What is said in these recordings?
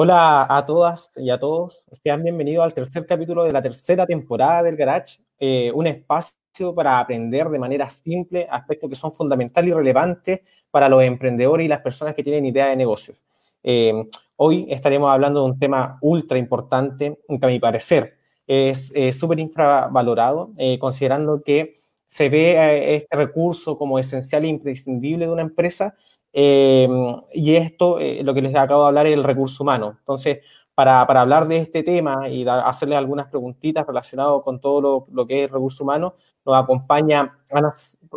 Hola a todas y a todos. Sean bienvenidos al tercer capítulo de la tercera temporada del Garage, eh, un espacio para aprender de manera simple aspectos que son fundamentales y relevantes para los emprendedores y las personas que tienen idea de negocios. Eh, hoy estaremos hablando de un tema ultra importante, que a mi parecer es súper infravalorado, eh, considerando que se ve este recurso como esencial e imprescindible de una empresa Em, y esto, eh, lo que les acabo de hablar, es el recurso humano. Entonces, para, para hablar de este tema y hacerle algunas preguntitas relacionadas con todo lo, que es recurso humano, nos acompaña Ana,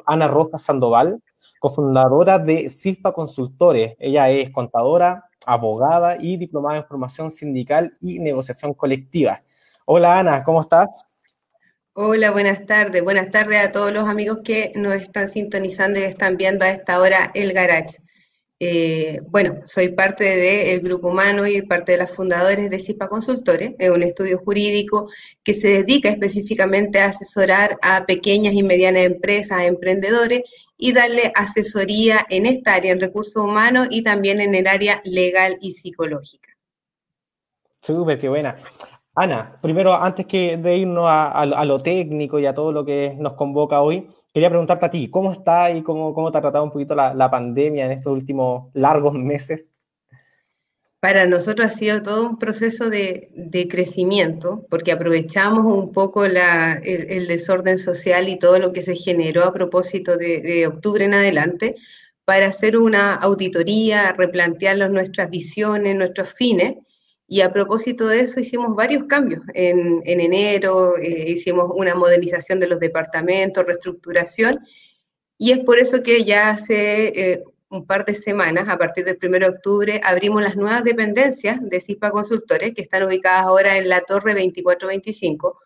Ana Rojas Sandoval, cofundadora de CISPA Consultores. Ella es contadora, abogada y diplomada en formación sindical y negociación colectiva. Hola Ana, ¿cómo estás? Hola, buenas tardes. Buenas tardes a todos los amigos que nos están sintonizando y están viendo a esta hora el Garage. Eh, bueno, soy parte del Grupo Humano y parte de las fundadores de CIPA Consultores, es un estudio jurídico que se dedica específicamente a asesorar a pequeñas y medianas empresas, a emprendedores y darle asesoría en esta área, en recursos humanos y también en el área legal y psicológica. Súper, qué buena. Ana, primero, antes que de irnos a, lo técnico y a todo lo que nos convoca hoy, quería preguntarte a ti, ¿cómo está y cómo, cómo te ha tratado un poquito la, pandemia en estos últimos largos meses? Para nosotros ha sido todo un proceso de, crecimiento, porque aprovechamos un poco el, desorden social y todo lo que se generó a propósito de, de octubre en adelante para hacer una auditoría, replantear nuestras visiones, nuestros fines y a propósito de eso hicimos varios cambios. En, enero eh, hicimos una modernización de los departamentos, reestructuración, y es por eso que ya hace eh, un par de semanas, a partir del 1 de octubre, abrimos las nuevas dependencias de CISPA Consultores, que están ubicadas ahora en la Torre 2425,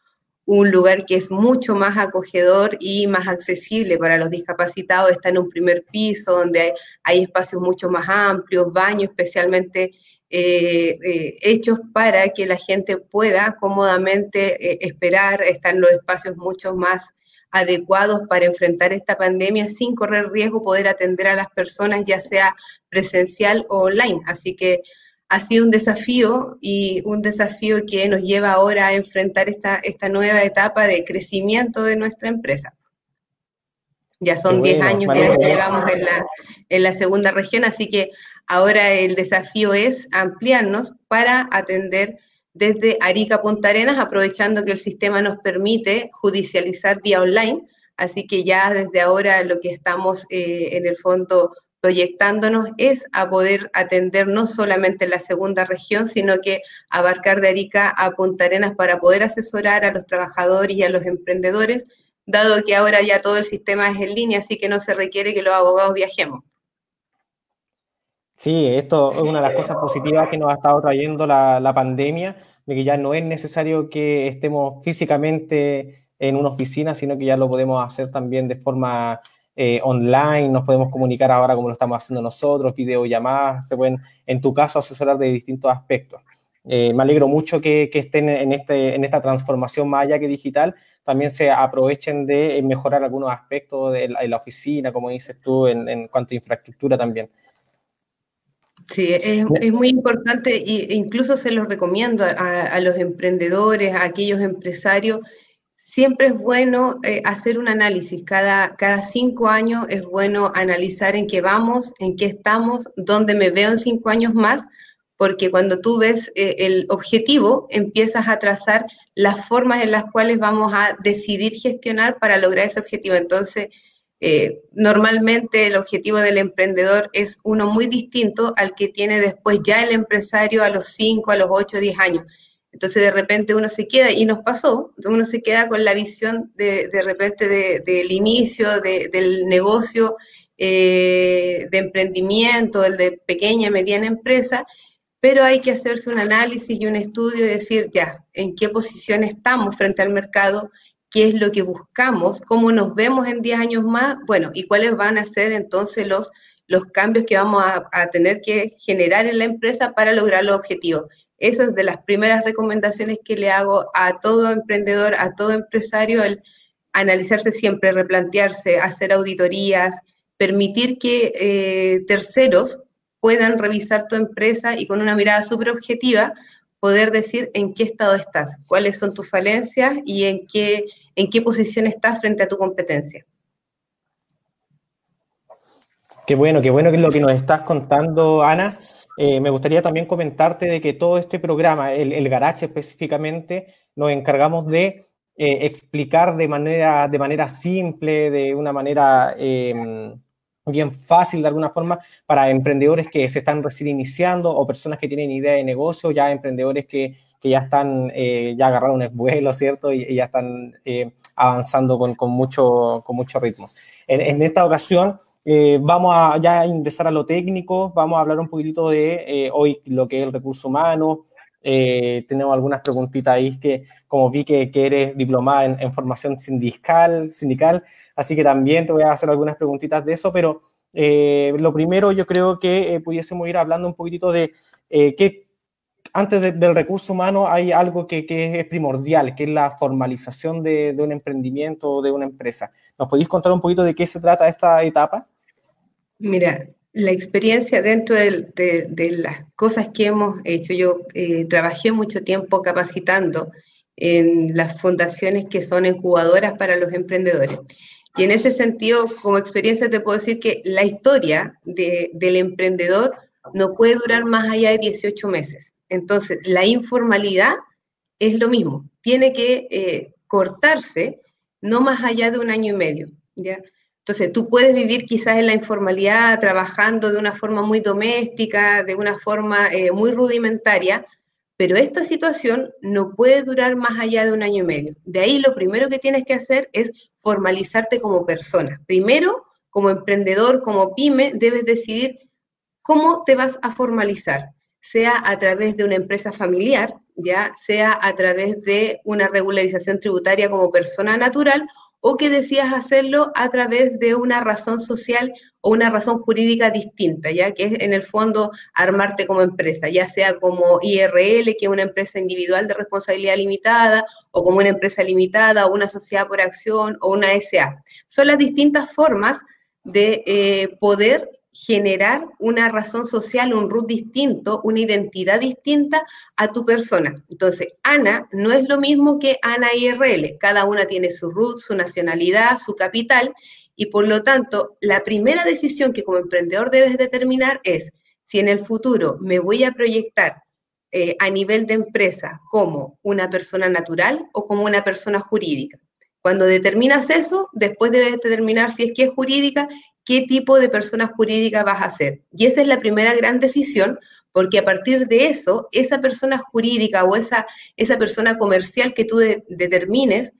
un lugar que es mucho más acogedor y más accesible para los discapacitados. Está en un primer piso donde hay, hay espacios mucho más amplios, baños especialmente eh, eh, hechos para que la gente pueda cómodamente eh, esperar, están los espacios mucho más adecuados para enfrentar esta pandemia sin correr riesgo poder atender a las personas, ya sea presencial o online. Así que ha sido un desafío y un desafío que nos lleva ahora a enfrentar esta, esta nueva etapa de crecimiento de nuestra empresa. Ya son 10 años que llevamos en la, en la segunda región, así que Ahora el desafío es ampliarnos para atender desde Arica Punta Arenas, aprovechando que el sistema nos permite judicializar vía online. Así que ya desde ahora lo que estamos eh, en el fondo proyectándonos es a poder atender no solamente la segunda región, sino que abarcar de Arica a Punta Arenas para poder asesorar a los trabajadores y a los emprendedores, dado que ahora ya todo el sistema es en línea, así que no se requiere que los abogados viajemos. Sí, esto es una de las cosas positivas que nos ha estado trayendo la, pandemia, de que ya no es necesario que estemos físicamente en una oficina, sino que ya lo podemos hacer también de forma eh, online, nos podemos comunicar ahora como lo estamos haciendo nosotros, videollamadas, se pueden, en tu caso, asesorar de distintos aspectos. Eh, me alegro mucho que, estén en, este, en esta transformación más allá que digital, también se aprovechen de mejorar algunos aspectos de la, oficina, como dices tú, en, en cuanto a infraestructura también. Sí, es, muy importante e incluso se los recomiendo a, los emprendedores, a aquellos empresarios. Siempre es bueno eh, hacer un análisis. Cada, cada cinco años es bueno analizar en qué vamos, en qué estamos, dónde me veo en cinco años más, porque cuando tú ves eh, el objetivo, empiezas a trazar las formas en las cuales vamos a decidir gestionar para lograr ese objetivo. Entonces, eh, normalmente el objetivo del emprendedor es uno muy distinto al que tiene después ya el empresario a los 5, a los 8, 10 años. Entonces de repente uno se queda, y nos pasó, uno se queda con la visión de, de repente del inicio del negocio eh, de emprendimiento, el de pequeña, mediana empresa, pero hay que hacerse un análisis y un estudio y decir, ya, en qué posición estamos frente al mercado, qué es lo que buscamos, cómo nos vemos en 10 años más, bueno, y cuáles van a ser entonces los, los cambios que vamos a, tener que generar en la empresa para lograr los objetivos. Eso es de las primeras recomendaciones que le hago a todo emprendedor, a todo empresario, el analizarse siempre, replantearse, hacer auditorías, permitir que eh, terceros puedan revisar tu empresa y con una mirada súper objetiva poder decir en qué estado estás, cuáles son tus falencias y en qué, en qué posición estás frente a tu competencia. Qué bueno, qué bueno que es lo que nos estás contando, Ana. Eh, me gustaría también comentarte de que todo este programa, el, el específicamente, nos encargamos de eh, explicar de manera, de manera simple, de una manera em, bien fácil de alguna forma para emprendedores que se están recién iniciando o personas que tienen idea de negocio, ya emprendedores que, que ya están, eh, ya agarraron el vuelo, ¿cierto? Y, ya están eh, avanzando con, con, mucho, con mucho ritmo. En, en esta ocasión eh, vamos a ya ingresar a lo técnico, vamos a hablar un poquitito de hoy lo que es el recurso humano. tenemos algunas preguntitas ahí que, como vi que, que eres diplomada en, en formación sindical, sindical, Así que también te voy a hacer algunas preguntitas de eso, pero eh, lo primero yo creo que eh, pudiésemos ir hablando un poquitito de eh, antes del recurso humano hay algo que, que, es primordial, que es la formalización de, de un emprendimiento o de una empresa. ¿Nos podéis contar un poquito de qué se trata esta etapa? Mira, la experiencia dentro de, de, de, las cosas que hemos hecho, yo eh, trabajé mucho tiempo capacitando en las fundaciones que son incubadoras para los emprendedores. Y en ese sentido, como experiencia, te puedo decir que la historia de, del emprendedor no puede durar más allá de 18 meses. Entonces, la informalidad es lo mismo, tiene que eh, cortarse no más allá de un año y medio. ¿ya? Entonces, tú puedes vivir quizás en la informalidad, trabajando de una forma muy doméstica, de una forma eh, muy rudimentaria, pero esta situación no puede durar más allá de un año y medio. De ahí lo primero que tienes que hacer es formalizarte como persona. Primero, como emprendedor, como pyme, debes decidir cómo te vas a formalizar, sea a través de una empresa familiar, ya sea a través de una regularización tributaria como persona natural o que decías hacerlo a través de una razón social o una razón jurídica distinta, ya que es en el fondo armarte como empresa, ya sea como IRL, que es una empresa individual de responsabilidad limitada, o como una empresa limitada, o una sociedad por acción, o una SA. Son las distintas formas de eh, poder generar una razón social, un root distinto, una identidad distinta a tu persona. Entonces, Ana no es lo mismo que Ana IRL. Cada una tiene su root, su nacionalidad, su capital, y por lo tanto, la primera decisión que como emprendedor debes determinar es si en el futuro me voy a proyectar eh, a nivel de empresa como una persona natural o como una persona jurídica. Cuando determinas eso, después debes determinar si es que es jurídica qué tipo de persona jurídica vas a ser. Y esa es la primera gran decisión, porque a partir de eso, esa persona jurídica o esa, esa persona comercial que tú de, determines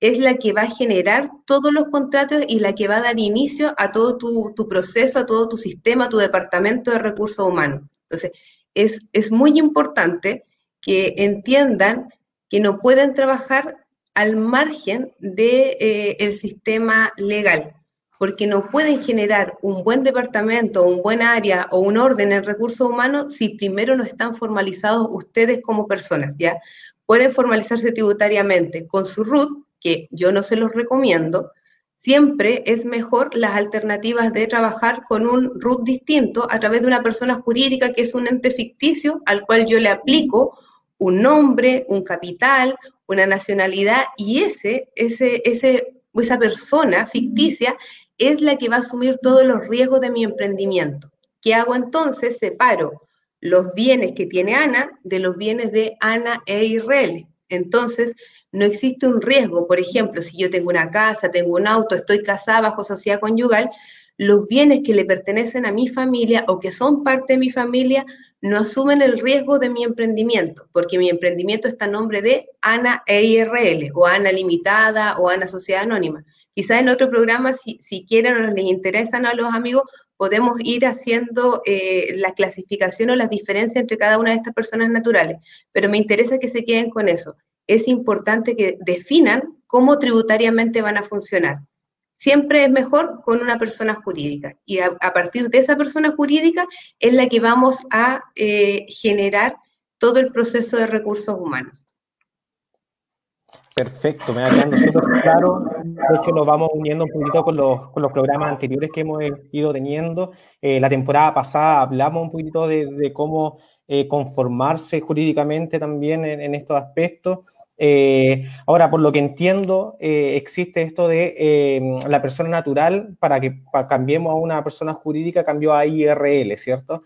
es la que va a generar todos los contratos y la que va a dar inicio a todo tu, tu proceso, a todo tu sistema, a tu departamento de recursos humanos. Entonces, es, es muy importante que entiendan que no pueden trabajar al margen del de, eh, sistema legal porque no pueden generar un buen departamento, un buen área o un orden en recursos humanos si primero no están formalizados ustedes como personas, ¿ya? Pueden formalizarse tributariamente con su RUT, que yo no se los recomiendo, siempre es mejor las alternativas de trabajar con un RUT distinto a través de una persona jurídica que es un ente ficticio al cual yo le aplico un nombre, un capital, una nacionalidad y ese, ese, ese, esa persona ficticia es la que va a asumir todos los riesgos de mi emprendimiento. ¿Qué hago entonces? Separo los bienes que tiene Ana de los bienes de Ana e Israel. Entonces, no existe un riesgo. Por ejemplo, si yo tengo una casa, tengo un auto, estoy casada bajo sociedad conyugal, los bienes que le pertenecen a mi familia o que son parte de mi familia no asumen el riesgo de mi emprendimiento, porque mi emprendimiento está a nombre de Ana e IRL, o Ana Limitada, o Ana Sociedad Anónima. Quizás en otro programa, si, quieren o les interesan a los amigos, podemos ir haciendo eh, la clasificación o las diferencias entre cada una de estas personas naturales, pero me interesa que se queden con eso. Es importante que definan cómo tributariamente van a funcionar. Siempre es mejor con una persona jurídica y a, a partir de esa persona jurídica es la que vamos a eh, generar todo el proceso de recursos humanos. Perfecto, me va quedando súper claro. De hecho, nos vamos uniendo un poquito con los, con los programas anteriores que hemos ido teniendo. Eh, la temporada pasada hablamos un poquito de, cómo eh, conformarse jurídicamente también en, estos aspectos. Eh, ahora, por lo que entiendo, existe esto de la persona natural, para que cambiemos a una persona jurídica, cambió a IRL, ¿cierto?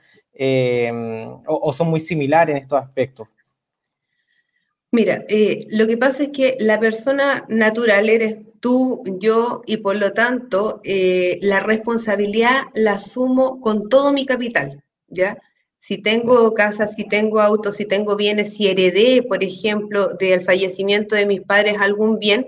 O son muy similares en estos aspectos. Mira, eh, lo que pasa es que la persona natural eres tú, yo, y por lo tanto eh, la responsabilidad la asumo con todo mi capital, ¿ya? Si tengo casa, si tengo auto, si tengo bienes, si heredé, por ejemplo, del fallecimiento de mis padres algún bien,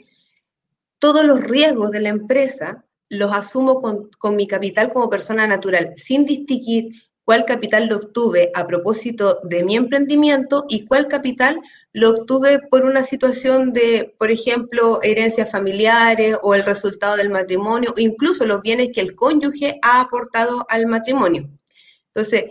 todos los riesgos de la empresa los asumo con, con mi capital como persona natural, sin distinguir cuál capital lo obtuve a propósito de mi emprendimiento y cuál capital lo obtuve por una situación de, por ejemplo, herencias familiares o el resultado del matrimonio, o incluso los bienes que el cónyuge ha aportado al matrimonio. Entonces,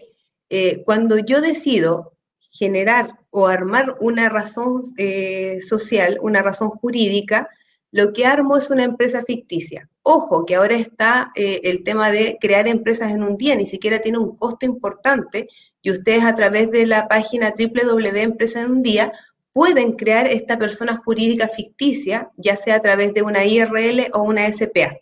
eh, cuando yo decido generar o armar una razón eh, social, una razón jurídica, lo que armo es una empresa ficticia. Ojo, que ahora está eh, el tema de crear empresas en un día, ni siquiera tiene un costo importante y ustedes a través de la página www.empresa en un día pueden crear esta persona jurídica ficticia, ya sea a través de una IRL o una SPA.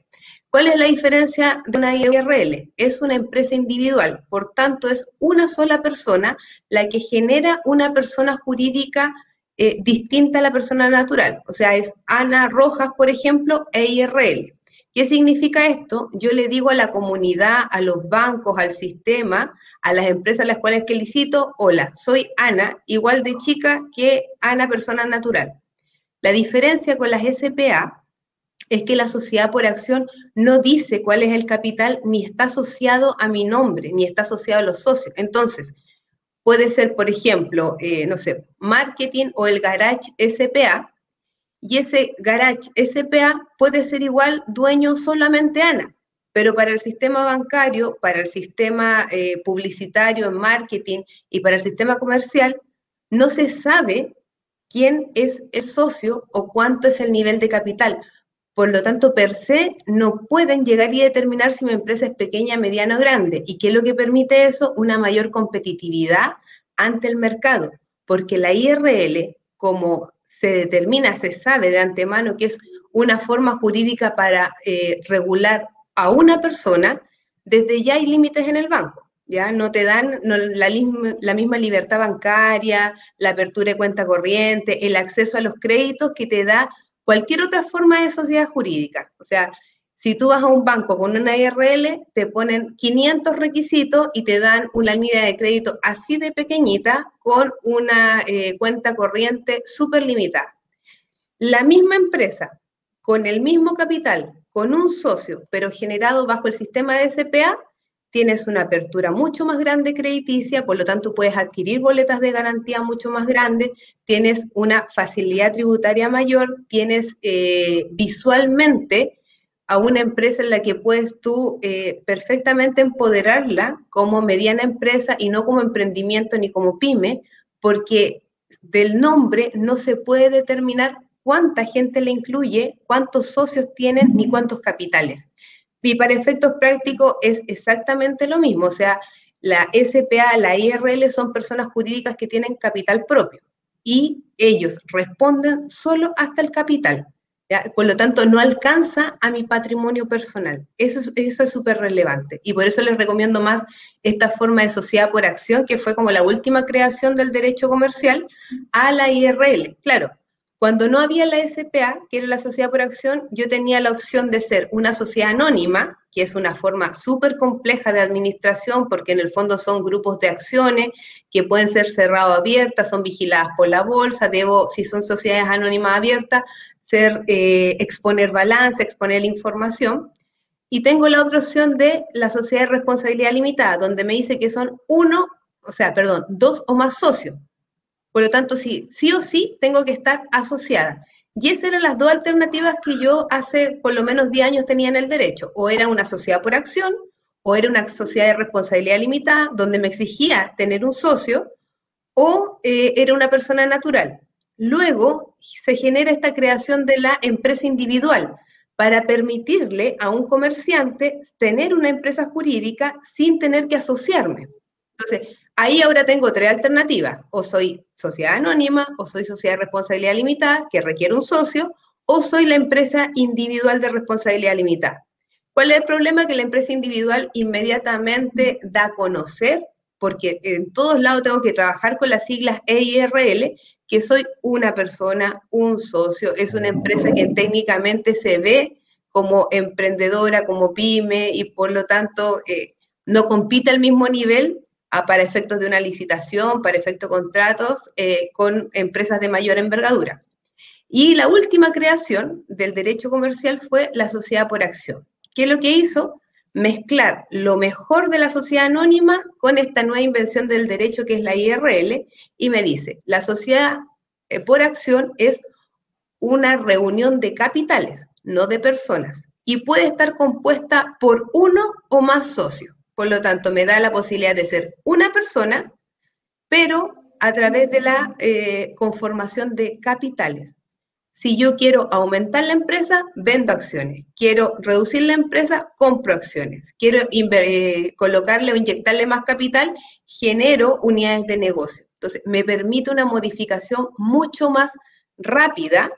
¿Cuál es la diferencia de una IRL? Es una empresa individual, por tanto es una sola persona la que genera una persona jurídica eh, distinta a la persona natural. O sea, es Ana Rojas, por ejemplo, e IRL. ¿Qué significa esto? Yo le digo a la comunidad, a los bancos, al sistema, a las empresas a las cuales que licito, hola, soy Ana, igual de chica que Ana persona natural. La diferencia con las SPA es que la sociedad por acción no dice cuál es el capital, ni está asociado a mi nombre, ni está asociado a los socios. Entonces, puede ser, por ejemplo, eh, no sé, marketing o el garage SPA, y ese garage SPA puede ser igual dueño solamente Ana, pero para el sistema bancario, para el sistema eh, publicitario en marketing y para el sistema comercial, no se sabe quién es el socio o cuánto es el nivel de capital. Por lo tanto, per se, no pueden llegar y determinar si mi empresa es pequeña, mediana o grande. ¿Y qué es lo que permite eso? Una mayor competitividad ante el mercado, porque la IRL, como se determina, se sabe de antemano que es una forma jurídica para eh, regular a una persona, desde ya hay límites en el banco. Ya no te dan la, la, misma libertad bancaria, la apertura de cuenta corriente, el acceso a los créditos que te da cualquier otra forma de sociedad jurídica. O sea, si tú vas a un banco con una IRL, te ponen 500 requisitos y te dan una línea de crédito así de pequeñita con una eh, cuenta corriente súper limitada. La misma empresa, con el mismo capital, con un socio, pero generado bajo el sistema de SPA, tienes una apertura mucho más grande crediticia, por lo tanto puedes adquirir boletas de garantía mucho más grandes, tienes una facilidad tributaria mayor, tienes eh, visualmente a una empresa en la que puedes tú eh, perfectamente empoderarla como mediana empresa y no como emprendimiento ni como pyme, porque del nombre no se puede determinar cuánta gente le incluye, cuántos socios tienen ni cuántos capitales. Y para efectos prácticos es exactamente lo mismo, o sea, la SPA, la IRL son personas jurídicas que tienen capital propio y ellos responden solo hasta el capital. Por lo tanto, no alcanza a mi patrimonio personal. Eso es eso es súper relevante. Y por eso les recomiendo más esta forma de sociedad por acción, que fue como la última creación del derecho comercial, a la IRL. Claro, cuando no había la SPA, que era la sociedad por acción, yo tenía la opción de ser una sociedad anónima, que es una forma súper compleja de administración, porque en el fondo son grupos de acciones que pueden ser cerrados o abiertas, son vigiladas por la bolsa, debo, si son sociedades anónimas abiertas, ser, eh, exponer balance, exponer información. Y tengo la otra opción de la sociedad de responsabilidad limitada, donde me dice que son uno, o sea, perdón, dos o más socios. Por lo tanto, sí, sí o sí tengo que estar asociada. Y esas eran las dos alternativas que yo hace por lo menos 10 años tenía en el derecho. O era una sociedad por acción, o era una sociedad de responsabilidad limitada, donde me exigía tener un socio, o eh, era una persona natural. Luego se genera esta creación de la empresa individual para permitirle a un comerciante tener una empresa jurídica sin tener que asociarme. Entonces, ahí ahora tengo tres alternativas. O soy sociedad anónima, o soy sociedad de responsabilidad limitada, que requiere un socio, o soy la empresa individual de responsabilidad limitada. ¿Cuál es el problema? Que la empresa individual inmediatamente da a conocer, porque en todos lados tengo que trabajar con las siglas EIRL, que soy una persona, un socio, es una empresa que técnicamente se ve como emprendedora, como pyme, y por lo tanto eh, no compite al mismo nivel para efectos de una licitación, para efectos de contratos, eh, con empresas de mayor envergadura. Y la última creación del derecho comercial fue la sociedad por acción. ¿Qué es lo que hizo? Mezclar lo mejor de la sociedad anónima con esta nueva invención del derecho que es la IRL y me dice, la sociedad eh, por acción es una reunión de capitales, no de personas, y puede estar compuesta por uno o más socios. Por lo tanto, me da la posibilidad de ser una persona, pero a través de la eh, conformación de capitales. Si yo quiero aumentar la empresa, vendo acciones. Quiero reducir la empresa, compro acciones. Quiero eh, colocarle o inyectarle más capital, genero unidades de negocio. Entonces, me permite una modificación mucho más rápida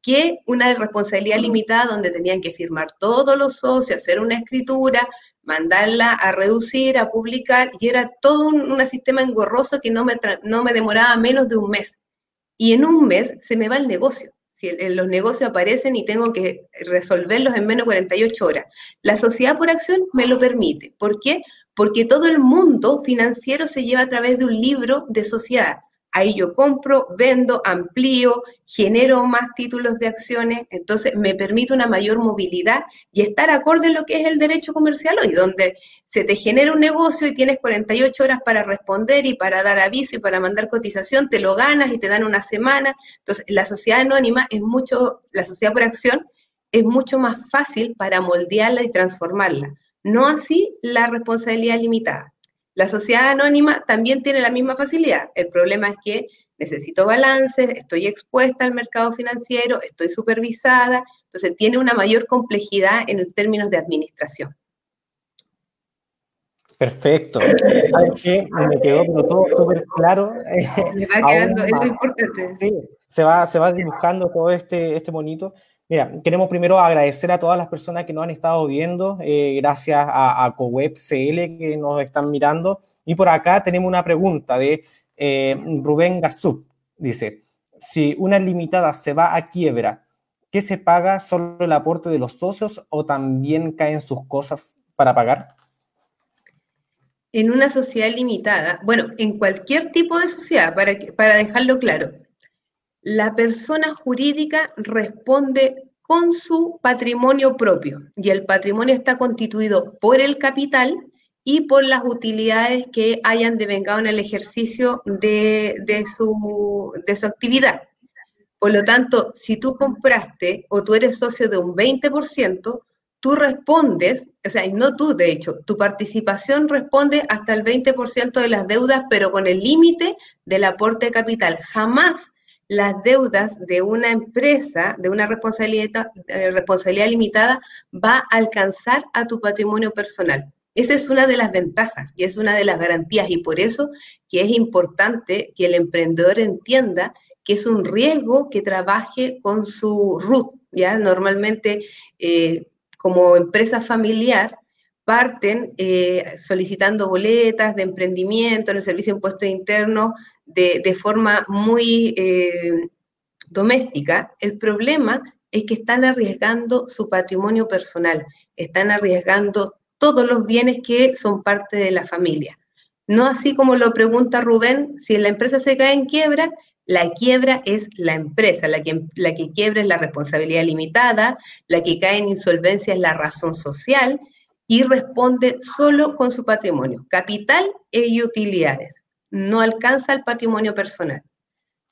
que una responsabilidad limitada donde tenían que firmar todos los socios, hacer una escritura, mandarla a reducir, a publicar, y era todo un, sistema engorroso que no me, no me demoraba menos de un mes. Y en un mes se me va el negocio los negocios aparecen y tengo que resolverlos en menos de 48 horas. La sociedad por acción me lo permite. ¿Por qué? Porque todo el mundo financiero se lleva a través de un libro de sociedad. Ahí yo compro, vendo, amplío, genero más títulos de acciones, entonces me permite una mayor movilidad y estar acorde en lo que es el derecho comercial hoy, donde se te genera un negocio y tienes 48 horas para responder y para dar aviso y para mandar cotización, te lo ganas y te dan una semana. Entonces, la sociedad anónima es mucho, la sociedad por acción es mucho más fácil para moldearla y transformarla. No así la responsabilidad limitada. La sociedad anónima también tiene la misma facilidad. El problema es que necesito balances, estoy expuesta al mercado financiero, estoy supervisada, entonces tiene una mayor complejidad en términos de administración. Perfecto. Me quedó todo súper claro. Me va quedando, es lo importante. Sí, se va, se va dibujando todo este, este monito. Mira, queremos primero agradecer a todas las personas que nos han estado viendo, eh, gracias a, a CoWeb CL que nos están mirando. Y por acá tenemos una pregunta de eh, Rubén Garzú. Dice, si una limitada se va a quiebra, ¿qué se paga? ¿Solo el aporte de los socios o también caen sus cosas para pagar? En una sociedad limitada, bueno, en cualquier tipo de sociedad, para, para dejarlo claro, la persona jurídica responde con su patrimonio propio y el patrimonio está constituido por el capital y por las utilidades que hayan devengado en el ejercicio de, su, de su actividad. Por lo tanto, si tú compraste o tú eres socio de un 20%, tú respondes, o sea, no tú, de hecho, tu participación responde hasta el 20% de las deudas, pero con el límite del aporte de capital. Jamás las deudas de una empresa, de una responsabilidad, eh, responsabilidad limitada, va a alcanzar a tu patrimonio personal. Esa es una de las ventajas y es una de las garantías y por eso que es importante que el emprendedor entienda que es un riesgo que trabaje con su RUT, ¿ya? Normalmente eh, como empresa familiar parten eh, solicitando boletas de emprendimiento en el Servicio de Impuestos Internos de, forma muy eh, doméstica, el problema es que están arriesgando su patrimonio personal, están arriesgando todos los bienes que son parte de la familia. No así como lo pregunta Rubén, si la empresa se cae en quiebra, la quiebra es la empresa, la que, la que quiebra es la responsabilidad limitada, la que cae en insolvencia es la razón social y responde solo con su patrimonio, capital e utilidades no alcanza el patrimonio personal.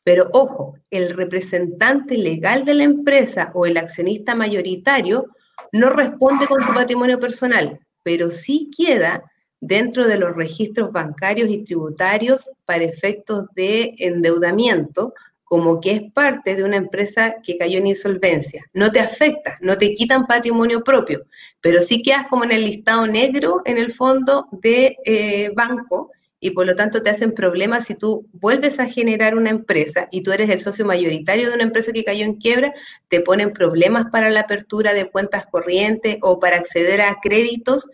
Pero ojo, el representante legal de la empresa o el accionista mayoritario no responde con su patrimonio personal, pero sí queda dentro de los registros bancarios y tributarios para efectos de endeudamiento como que es parte de una empresa que cayó en insolvencia. No te afecta, no te quitan patrimonio propio, pero sí quedas como en el listado negro en el fondo de eh, banco y por lo tanto te hacen problemas si tú vuelves a generar una empresa y tú eres el socio mayoritario de una empresa que cayó en quiebra, te ponen problemas para la apertura de cuentas corrientes o para acceder a créditos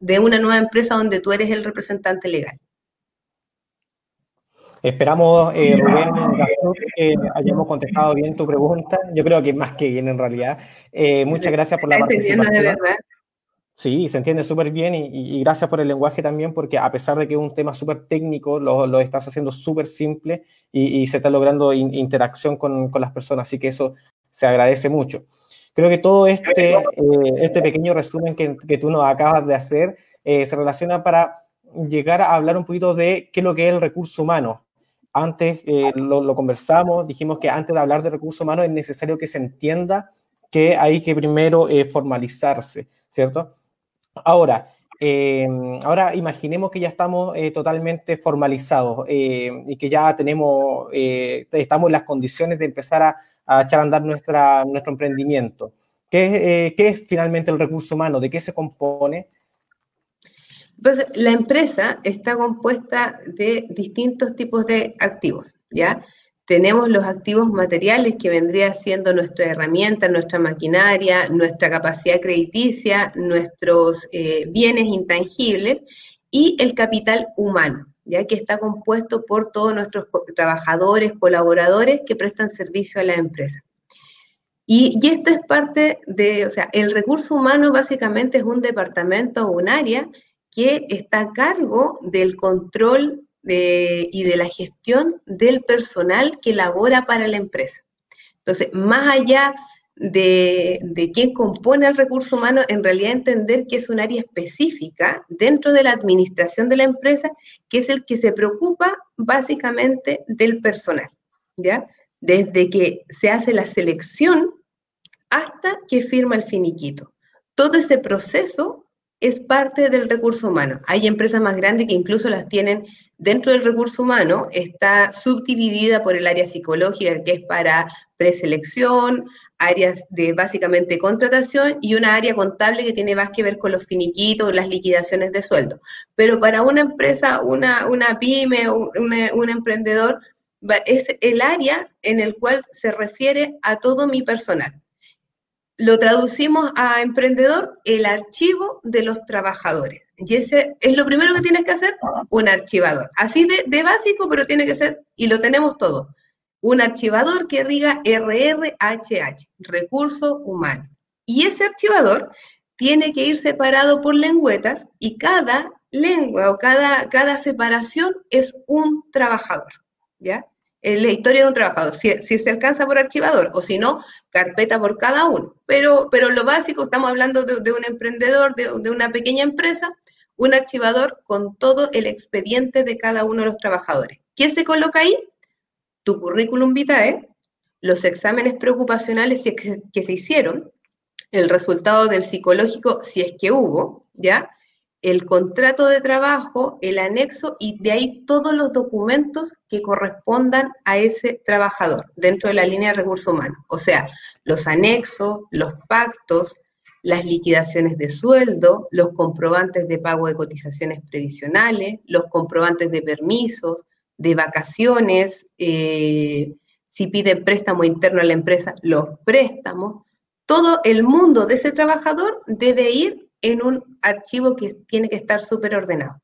de una nueva empresa donde tú eres el representante legal. Esperamos, eh, Rubén, que hayamos contestado bien tu pregunta. Yo creo que más que bien en realidad. Eh, muchas gracias por la participación. de verdad. Sí, se entiende súper bien y, gracias por el lenguaje también, porque a pesar de que es un tema súper técnico, lo, estás haciendo súper simple y, se está logrando interacción con, las personas, así que eso se agradece mucho. Creo que todo este, eh, este pequeño resumen que, que, tú nos acabas de hacer se relaciona para llegar a hablar un poquito de qué es lo que es el recurso humano, antes eh, lo, conversamos, dijimos que antes de hablar de recursos humanos es necesario que se entienda que hay que primero eh, formalizarse, ¿cierto? Ahora, eh, ahora imaginemos que ya estamos totalmente formalizados y que ya tenemos, estamos en las condiciones de empezar a, echar a andar nuestra, nuestro emprendimiento. ¿Qué, ¿Qué es finalmente el recurso humano? ¿De qué se compone? Pues la empresa está compuesta de distintos tipos de activos, ¿ya? Tenemos los activos materiales que vendría siendo nuestra herramienta, nuestra maquinaria, nuestra capacidad crediticia, nuestros eh, bienes intangibles y el capital humano, ya que está compuesto por todos nuestros trabajadores, colaboradores que prestan servicio a la empresa. Y, y, esto es parte de, o sea, el recurso humano básicamente es un departamento o un área que está a cargo del control y de la gestión del personal que labora para la empresa. Entonces, más allá de, de, quién compone el recurso humano, en realidad entender que es un área específica dentro de la administración de la empresa, que es el que se preocupa básicamente del personal, ¿ya? Desde que se hace la selección hasta que firma el finiquito. Todo ese proceso es parte del recurso humano. Hay empresas más grandes que incluso las tienen dentro del recurso humano, está subdividida por el área psicológica, que es para preselección, áreas de básicamente contratación y una área contable que tiene más que ver con los finiquitos, las liquidaciones de sueldo. Pero para una empresa, una, una pyme, un emprendedor, es el área en el cual se refiere a todo mi personal lo traducimos a emprendedor, el archivo de los trabajadores. Y ese es lo primero que tienes que hacer, un archivador. Así de, básico, pero tiene que ser, y lo tenemos todo, un archivador que diga RRHH, recurso humano. Y ese archivador tiene que ir separado por lengüetas y cada lengua o cada, cada separación es un trabajador, ¿ya? La historia de un trabajador, si, se alcanza por archivador o si no, carpeta por cada uno. Pero, pero lo básico, estamos hablando de, un emprendedor, de, una pequeña empresa, un archivador con todo el expediente de cada uno de los trabajadores. ¿Qué se coloca ahí? Tu currículum vitae, los exámenes preocupacionales que se hicieron, el resultado del psicológico si es que hubo, ¿ya? El contrato de trabajo, el anexo y de ahí todos los documentos que correspondan a ese trabajador dentro de la línea de recursos humanos. O sea, los anexos, los pactos, las liquidaciones de sueldo, los comprobantes de pago de cotizaciones previsionales, los comprobantes de permisos, de vacaciones, eh, si piden préstamo interno a la empresa, los préstamos. Todo el mundo de ese trabajador debe ir en un archivo que tiene que estar súper ordenado.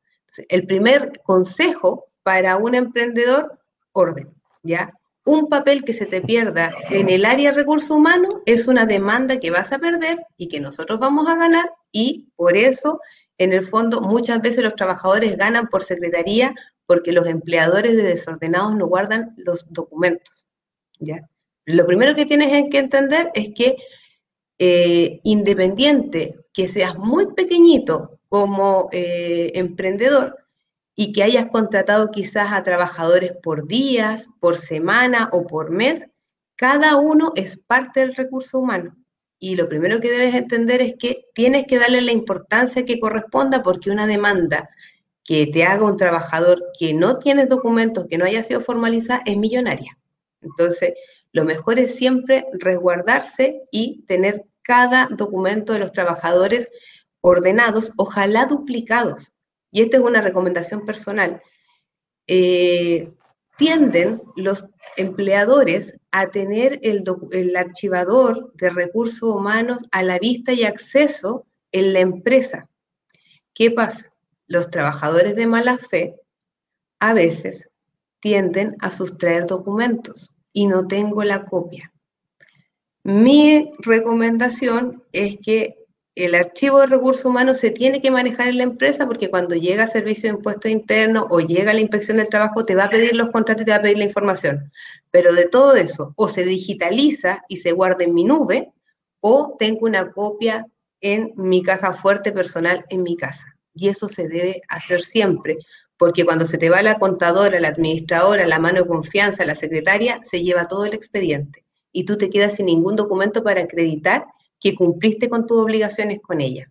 el primer consejo para un emprendedor, orden, ¿ya? Un papel que se te pierda en el área recursos humanos es una demanda que vas a perder y que nosotros vamos a ganar y por eso, en el fondo, muchas veces los trabajadores ganan por secretaría porque los empleadores de desordenados no guardan los documentos, ¿ya? Lo primero que tienes que entender es que eh, independiente que seas muy pequeñito como eh, emprendedor y que hayas contratado quizás a trabajadores por días, por semana o por mes, cada uno es parte del recurso humano. Y lo primero que debes entender es que tienes que darle la importancia que corresponda porque una demanda que te haga un trabajador que no tiene documentos, que no haya sido formalizada, es millonaria. Entonces, lo mejor es siempre resguardarse y tener cada documento de los trabajadores ordenados, ojalá duplicados. Y esta es una recomendación personal. Eh, tienden los empleadores a tener el, el, archivador de recursos humanos a la vista y acceso en la empresa. ¿Qué pasa? Los trabajadores de mala fe a veces tienden a sustraer documentos y no tengo la copia. Mi recomendación es que el archivo de recursos humanos se tiene que manejar en la empresa porque cuando llega a servicio de impuestos internos o llega a la inspección del trabajo te va a pedir los contratos y te va a pedir la información. Pero de todo eso, o se digitaliza y se guarda en mi nube, o tengo una copia en mi caja fuerte personal en mi casa. Y eso se debe hacer siempre, porque cuando se te va la contadora, la administradora, la mano de confianza, la secretaria, se lleva todo el expediente y tú te quedas sin ningún documento para acreditar que cumpliste con tus obligaciones con ella.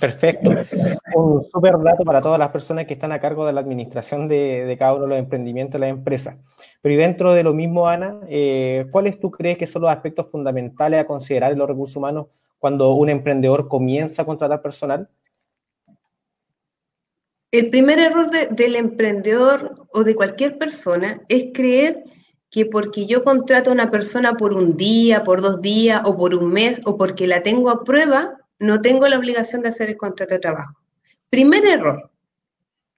perfecto. Un súper dato para todas las personas que están a cargo de la administración de, cada uno de los emprendimientos de la empresa. Pero y dentro de lo mismo, Ana, eh, ¿cuáles tú crees que son los aspectos fundamentales a considerar en los recursos humanos cuando un emprendedor comienza a contratar personal? El primer error del emprendedor o de cualquier persona es creer que porque yo contrato a una persona por un día, por dos días o por un mes o porque la tengo a prueba, no tengo la obligación de hacer el contrato de trabajo. Primer error.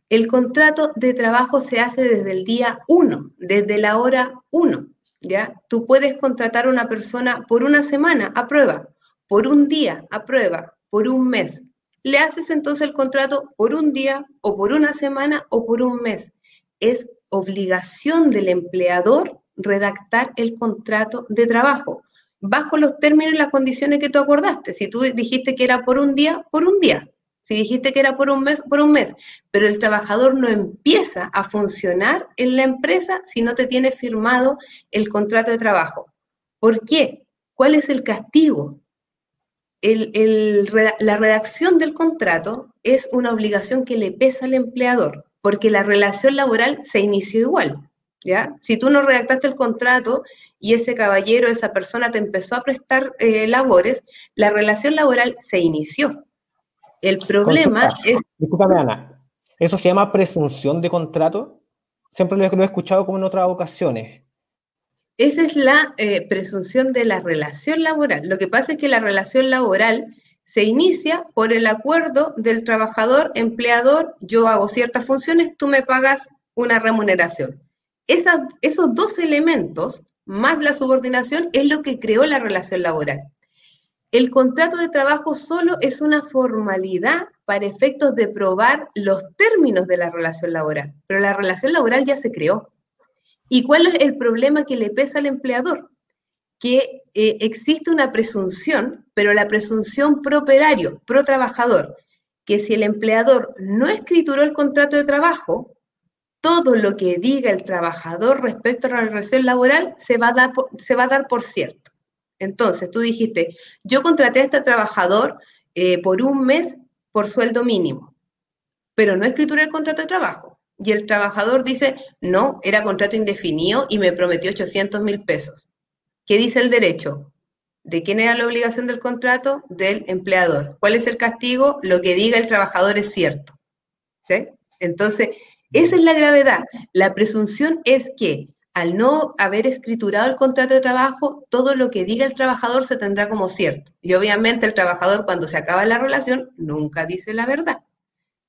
El contrato de trabajo se hace desde el día uno, desde la hora uno. ¿ya? Tú puedes contratar a una persona por una semana a prueba, por un día a prueba, por un mes. Le haces entonces el contrato por un día o por una semana o por un mes. Es obligación del empleador redactar el contrato de trabajo bajo los términos y las condiciones que tú acordaste. Si tú dijiste que era por un día, por un día. Si dijiste que era por un mes, por un mes. Pero el trabajador no empieza a funcionar en la empresa si no te tiene firmado el contrato de trabajo. ¿Por qué? ¿Cuál es el castigo? La redacción del contrato es una obligación que le pesa al empleador, porque la relación laboral se inició igual. ¿ya? Si tú no redactaste el contrato y ese caballero, esa persona te empezó a prestar eh, labores, la relación laboral se inició. El problema es... Discúlpame, Ana. ¿Eso se llama presunción de contrato? Siempre lo he, escuchado como en otras ocasiones. Esa es la eh, presunción de la relación laboral. Lo que pasa es que la relación laboral se inicia por el acuerdo del trabajador, empleador, yo hago ciertas funciones, tú me pagas una remuneración esos dos elementos, más la subordinación, es lo que creó la relación laboral. El contrato de trabajo solo es una formalidad para efectos de probar los términos de la relación laboral, pero la relación laboral ya se creó. ¿Y cuál es el problema que le pesa al empleador? Que eh, existe una presunción, pero la presunción pro operario, pro trabajador, que si el empleador no escrituró el contrato de trabajo, todo lo que diga el trabajador respecto a la relación laboral se va a dar por, cierto. Entonces, tú dijiste, yo contraté a este trabajador eh, por un mes por sueldo mínimo, pero no escrituré el contrato de trabajo. Y el trabajador dice, no, era contrato indefinido y me prometió 800 mil pesos. ¿Qué dice el derecho? ¿De quién era la obligación del contrato? Del empleador. ¿Cuál es el castigo? Lo que diga el trabajador es cierto. Entonces, esa es la gravedad. La presunción es que al no haber escriturado el contrato de trabajo, todo lo que diga el trabajador se tendrá como cierto. Y obviamente el trabajador cuando se acaba la relación nunca dice la verdad.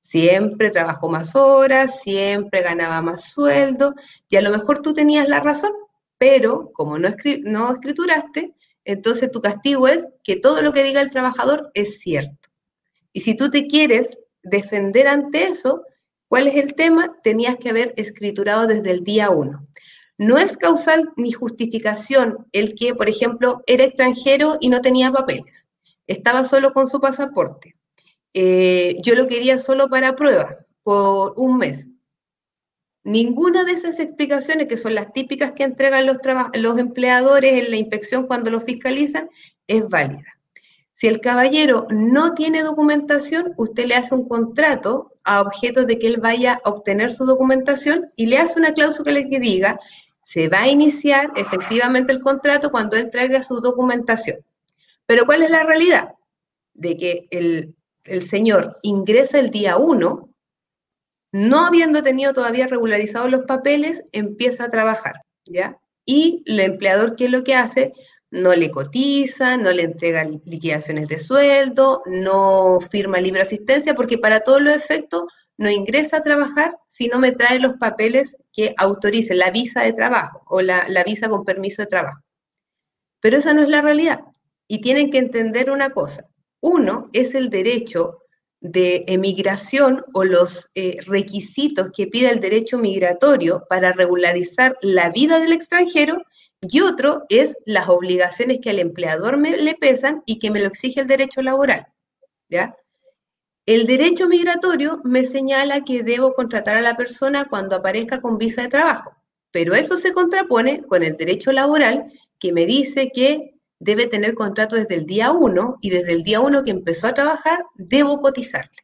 Siempre trabajó más horas, siempre ganaba más sueldo y a lo mejor tú tenías la razón, pero como no, no escrituraste, entonces tu castigo es que todo lo que diga el trabajador es cierto. Y si tú te quieres defender ante eso, ¿Cuál es el tema? Tenías que haber escriturado desde el día uno. No es causal ni justificación el que, por ejemplo, era extranjero y no tenía papeles. Estaba solo con su pasaporte. Eh, yo lo quería solo para prueba, por un mes. Ninguna de esas explicaciones, que son las típicas que entregan los, los empleadores en la inspección cuando lo fiscalizan, es válida. Si el caballero no tiene documentación, usted le hace un contrato a objeto de que él vaya a obtener su documentación y le hace una cláusula que diga, se va a iniciar efectivamente el contrato cuando él traiga su documentación. Pero ¿cuál es la realidad? De que el, el señor ingresa el día 1, no habiendo tenido todavía regularizados los papeles, empieza a trabajar, ¿ya? Y el empleador, ¿qué es lo que hace? no le cotiza, no le entrega liquidaciones de sueldo, no firma libre asistencia, porque para todos los efectos no ingresa a trabajar si no me trae los papeles que autoricen la visa de trabajo o la, la visa con permiso de trabajo. Pero esa no es la realidad. Y tienen que entender una cosa. Uno es el derecho de emigración o los eh, requisitos que pide el derecho migratorio para regularizar la vida del extranjero y otro es las obligaciones que al empleador me, le pesan y que me lo exige el derecho laboral. ¿ya? El derecho migratorio me señala que debo contratar a la persona cuando aparezca con visa de trabajo, pero eso se contrapone con el derecho laboral que me dice que debe tener contrato desde el día 1 y desde el día 1 que empezó a trabajar debo cotizarle.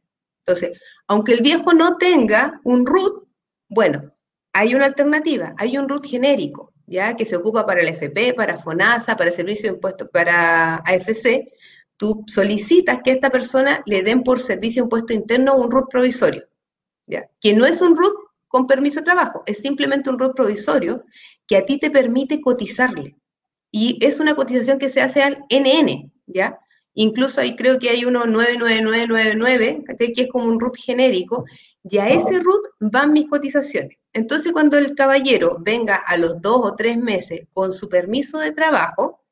Entonces, aunque el viejo no tenga un RUT, bueno, hay una alternativa, hay un RUT genérico ¿ya? que se ocupa para el FP, para FONASA, para servicio de impuestos, para AFC, tú solicitas que a esta persona le den por servicio de impuesto interno un RUT provisorio, ¿ya? que no es un RUT con permiso de trabajo, es simplemente un RUT provisorio que a ti te permite cotizarle. Y es una cotización que se hace al NN, ¿ya? Incluso ahí creo que hay uno 99999, que es como un RUT genérico, y a ese RUT van mis cotizaciones. Entonces, cuando el caballero venga a los dos o tres meses con su permiso de trabajo,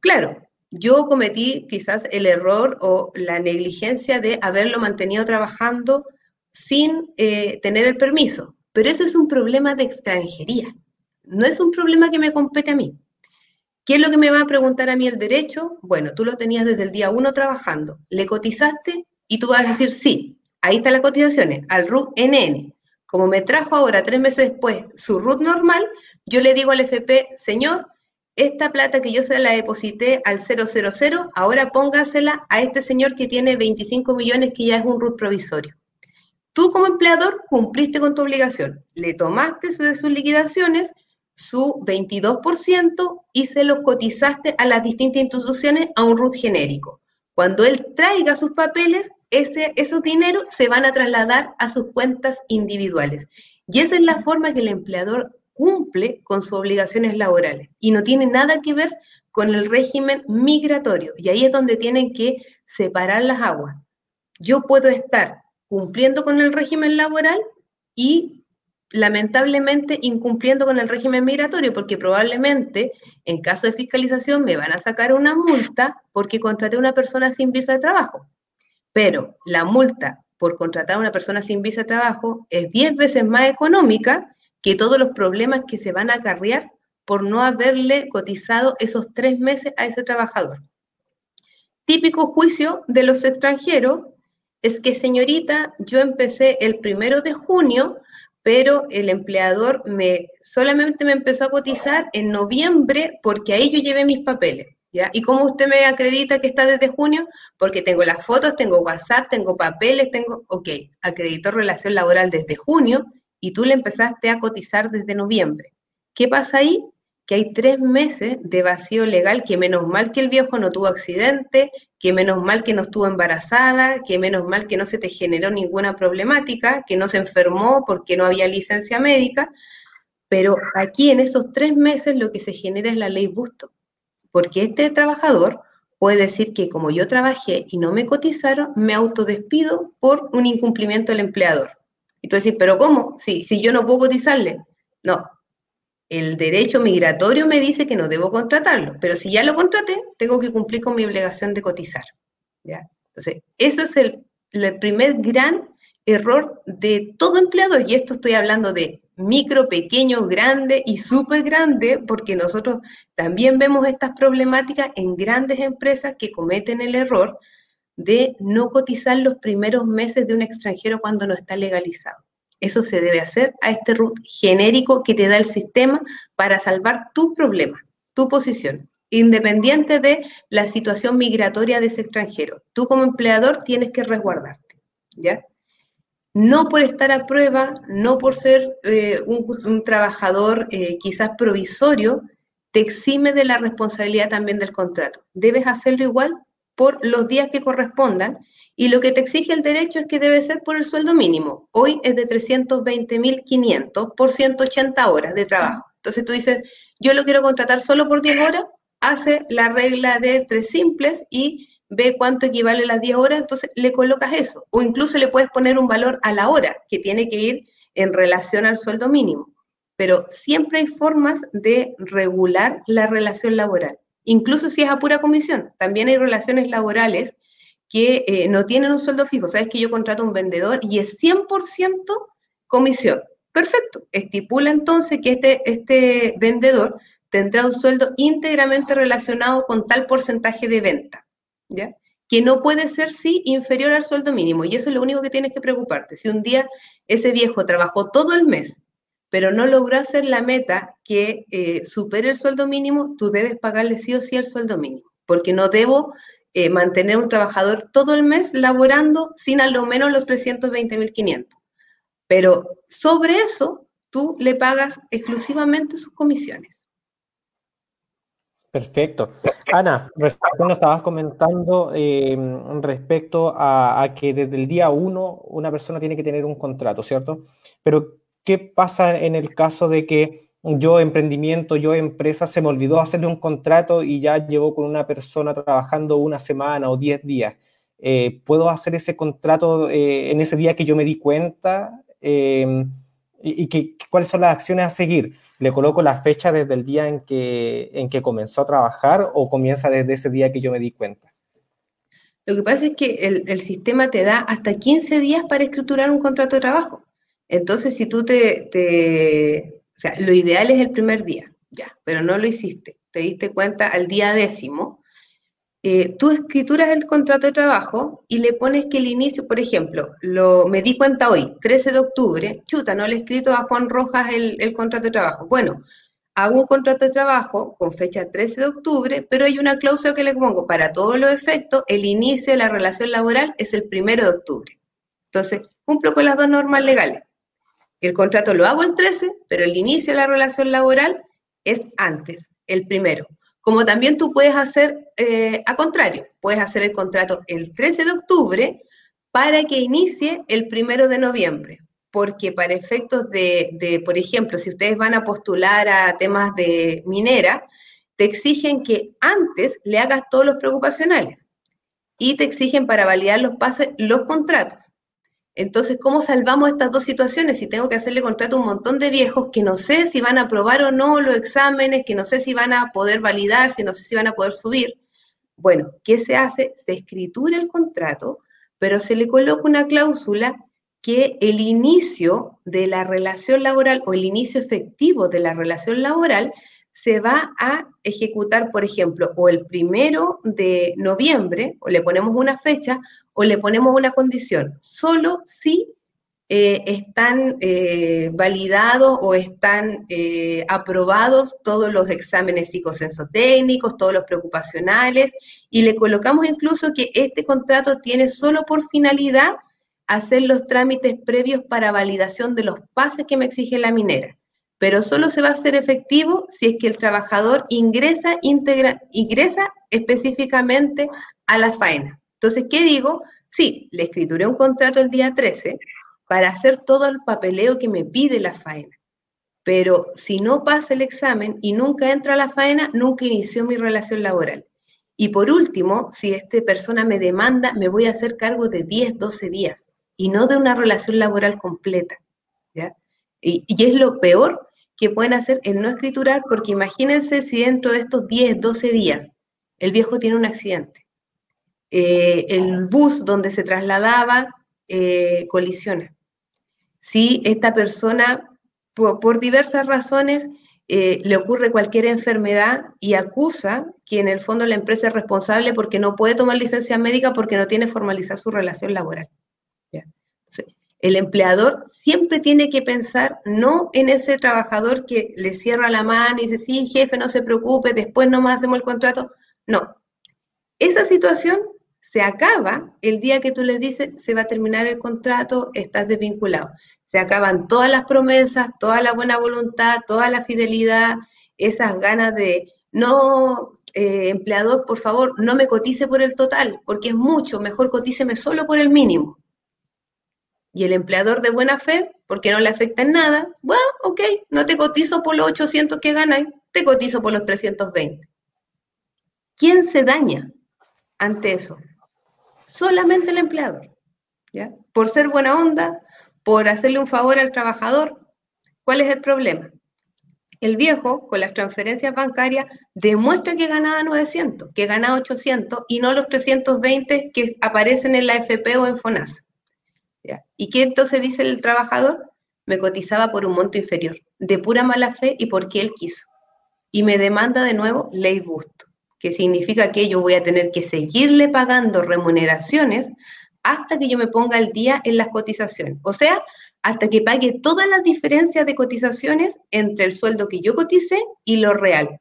claro, yo cometí quizás el error o la negligencia de haberlo mantenido trabajando sin eh, tener el permiso, pero ese es un problema de extranjería, no es un problema que me compete a mí. ¿Qué es lo que me va a preguntar a mí el derecho? Bueno, tú lo tenías desde el día uno trabajando, le cotizaste y tú vas a decir sí, ahí está las cotizaciones, al RUC NN. Como me trajo ahora tres meses después su RUT normal, yo le digo al FP, señor, esta plata que yo se la deposité al 000, ahora póngasela a este señor que tiene 25 millones que ya es un RUT provisorio. Tú como empleador cumpliste con tu obligación, le tomaste de sus liquidaciones su 22% y se lo cotizaste a las distintas instituciones a un RUT genérico. Cuando él traiga sus papeles, ese, esos dineros se van a trasladar a sus cuentas individuales. Y esa es la forma que el empleador cumple con sus obligaciones laborales y no tiene nada que ver con el régimen migratorio. Y ahí es donde tienen que separar las aguas. Yo puedo estar cumpliendo con el régimen laboral y lamentablemente incumpliendo con el régimen migratorio, porque probablemente en caso de fiscalización me van a sacar una multa porque contraté a una persona sin visa de trabajo. Pero la multa por contratar a una persona sin visa de trabajo es 10 veces más económica que todos los problemas que se van a acarrear por no haberle cotizado esos tres meses a ese trabajador. Típico juicio de los extranjeros es que, señorita, yo empecé el primero de junio, pero el empleador me solamente me empezó a cotizar en noviembre porque ahí yo llevé mis papeles. ¿Y cómo usted me acredita que está desde junio? Porque tengo las fotos, tengo WhatsApp, tengo papeles, tengo, ok, acreditó relación laboral desde junio y tú le empezaste a cotizar desde noviembre. ¿Qué pasa ahí? Que hay tres meses de vacío legal, que menos mal que el viejo no tuvo accidente, que menos mal que no estuvo embarazada, que menos mal que no se te generó ninguna problemática, que no se enfermó porque no había licencia médica, pero aquí en estos tres meses lo que se genera es la ley Busto porque este trabajador puede decir que como yo trabajé y no me cotizaron, me autodespido por un incumplimiento del empleador. Y tú decís, pero ¿cómo? Si, si yo no puedo cotizarle. No, el derecho migratorio me dice que no debo contratarlo, pero si ya lo contraté, tengo que cumplir con mi obligación de cotizar. ¿ya? Entonces, eso es el, primer gran error de todo empleador, y esto estoy hablando de micro, pequeño, grande y súper grande, porque nosotros también vemos estas problemáticas en grandes empresas que cometen el error de no cotizar los primeros meses de un extranjero cuando no está legalizado. Eso se debe hacer a este RUT genérico que te da el sistema para salvar tu problema, tu posición, independiente de la situación migratoria de ese extranjero. Tú como empleador tienes que resguardarte, ¿ya? no por estar a prueba, no por ser eh, un, trabajador eh, quizás provisorio, te exime de la responsabilidad también del contrato. Debes hacerlo igual por los días que correspondan y lo que te exige el derecho es que debe ser por el sueldo mínimo. Hoy es de 320.500 por 180 horas de trabajo. Entonces tú dices, yo lo quiero contratar solo por 10 horas, hace la regla de tres simples y ve cuánto equivale las 10 horas, entonces le colocas eso. O incluso le puedes poner un valor a la hora, que tiene que ir en relación al sueldo mínimo. Pero siempre hay formas de regular la relación laboral, incluso si es a pura comisión. También hay relaciones laborales que eh, no tienen un sueldo fijo. Sabes que yo contrato a un vendedor y es 100% comisión. Perfecto. Estipula entonces que este, este vendedor tendrá un sueldo íntegramente relacionado con tal porcentaje de venta. ¿ya? Que no puede ser, sí, inferior al sueldo mínimo. Y eso es lo único que tienes que preocuparte. Si un día ese viejo trabajó todo el mes, pero no logró hacer la meta que eh, supere el sueldo mínimo, tú debes pagarle sí o sí el sueldo mínimo. Porque no debo eh, mantener un trabajador todo el mes laborando sin a lo menos los 320.500. Pero sobre eso, tú le pagas exclusivamente sus comisiones. Perfecto. Ana, nos estabas comentando em, respecto a, que desde el día uno una persona tiene que tener un contrato, ¿cierto? Pero, ¿qué pasa en el caso de que yo, emprendimiento, yo, empresa, se me olvidó hacerle un contrato y ya llevo con una persona trabajando una semana o diez días? Eh, ¿Puedo hacer ese contrato eh, en ese día que yo me di cuenta? Em, ¿Y, y cuáles son las acciones a seguir? le coloco la fecha desde el día en que, en que comenzó a trabajar o comienza desde ese día que yo me di cuenta? Lo que pasa es que el, sistema te da hasta 15 días para escriturar un contrato de trabajo. Entonces, si tú te, O sea, lo ideal es el primer día, ya, pero no lo hiciste. Te diste cuenta al día décimo, eh, tú escrituras el contrato de trabajo y le pones que el inicio, por ejemplo, lo, me di cuenta hoy, 13 de octubre, chuta, no le he escrito a Juan Rojas el, el contrato de trabajo. Bueno, hago un contrato de trabajo con fecha 13 de octubre, pero hay una cláusula que le pongo, para todos los efectos, el inicio de la relación laboral es el primero de octubre. Entonces, cumplo con las dos normas legales. El contrato lo hago el 13, pero el inicio de la relación laboral es antes, el primero. Como también tú puedes hacer eh, a contrario, puedes hacer el contrato el 13 de octubre para que inicie el primero de noviembre. Porque para efectos de, por ejemplo, si ustedes van a postular a temas de minera, te exigen que antes le hagas todos los preocupacionales y te exigen para validar los pases los contratos. Entonces, ¿cómo salvamos estas dos situaciones? Si tengo que hacerle contrato a un montón de viejos que no sé si van a aprobar o no los exámenes, que no sé si van a poder validar, si no sé si van a poder subir. Bueno, ¿qué se hace? Se escritura el contrato, pero se le coloca una cláusula que el inicio de la relación laboral o el inicio efectivo de la relación laboral se va a ejecutar, por ejemplo, o el primero de noviembre, o le ponemos una fecha, o le ponemos una condición, solo si eh, están eh, validados o están eh, aprobados todos los exámenes psicosensotécnicos, todos los preocupacionales, y le colocamos incluso que este contrato tiene solo por finalidad hacer los trámites previos para validación de los pases que me exige la minera pero solo se va a hacer efectivo si es que el trabajador ingresa, ingresa específicamente a la faena. Entonces, ¿qué digo? Sí, le escrituré un contrato el día 13 para hacer todo el papeleo que me pide la faena. Pero si no pasa el examen y nunca entra a la faena, nunca inició mi relación laboral. Y por último, si esta persona me demanda, me voy a hacer cargo de 10, 12 días y no de una relación laboral completa. y es lo peor que pueden hacer el no escriturar, porque imagínense si dentro de estos 10, 12 días el viejo tiene un accidente. Eh, el bus donde se trasladaba eh, colisiona. Si esta persona, por, diversas razones, eh, le ocurre cualquier enfermedad y acusa que en el fondo la empresa es responsable porque no puede tomar licencia médica porque no tiene formalizar su relación laboral. El empleador siempre tiene que pensar no en ese trabajador que le cierra la mano y dice, sí, jefe, no se preocupe, después no más hacemos el contrato. No. Esa situación se acaba el día que tú les dices, se va a terminar el contrato, estás desvinculado. Se acaban todas las promesas, toda la buena voluntad, toda la fidelidad, esas ganas de, no, eh, empleador, por favor, no me cotice por el total, porque es mucho, mejor cotíceme solo por el mínimo. Y el empleador de buena fe, porque no le afecta en nada, bueno, ok, no te cotizo por los 800 que ganáis, te cotizo por los 320. ¿Quién se daña ante eso? Solamente el empleador. ¿ya? Por ser buena onda, por hacerle un favor al trabajador. ¿Cuál es el problema? El viejo, con las transferencias bancarias, demuestra que ganaba 900, que ganaba 800 y no los 320 que aparecen en la FP o en FONASA. ¿Y qué entonces dice el trabajador? Me cotizaba por un monto inferior, de pura mala fe y porque él quiso. Y me demanda de nuevo ley busto, que significa que yo voy a tener que seguirle pagando remuneraciones hasta que yo me ponga el día en las cotizaciones. O sea, hasta que pague todas las diferencias de cotizaciones entre el sueldo que yo cotice y lo real.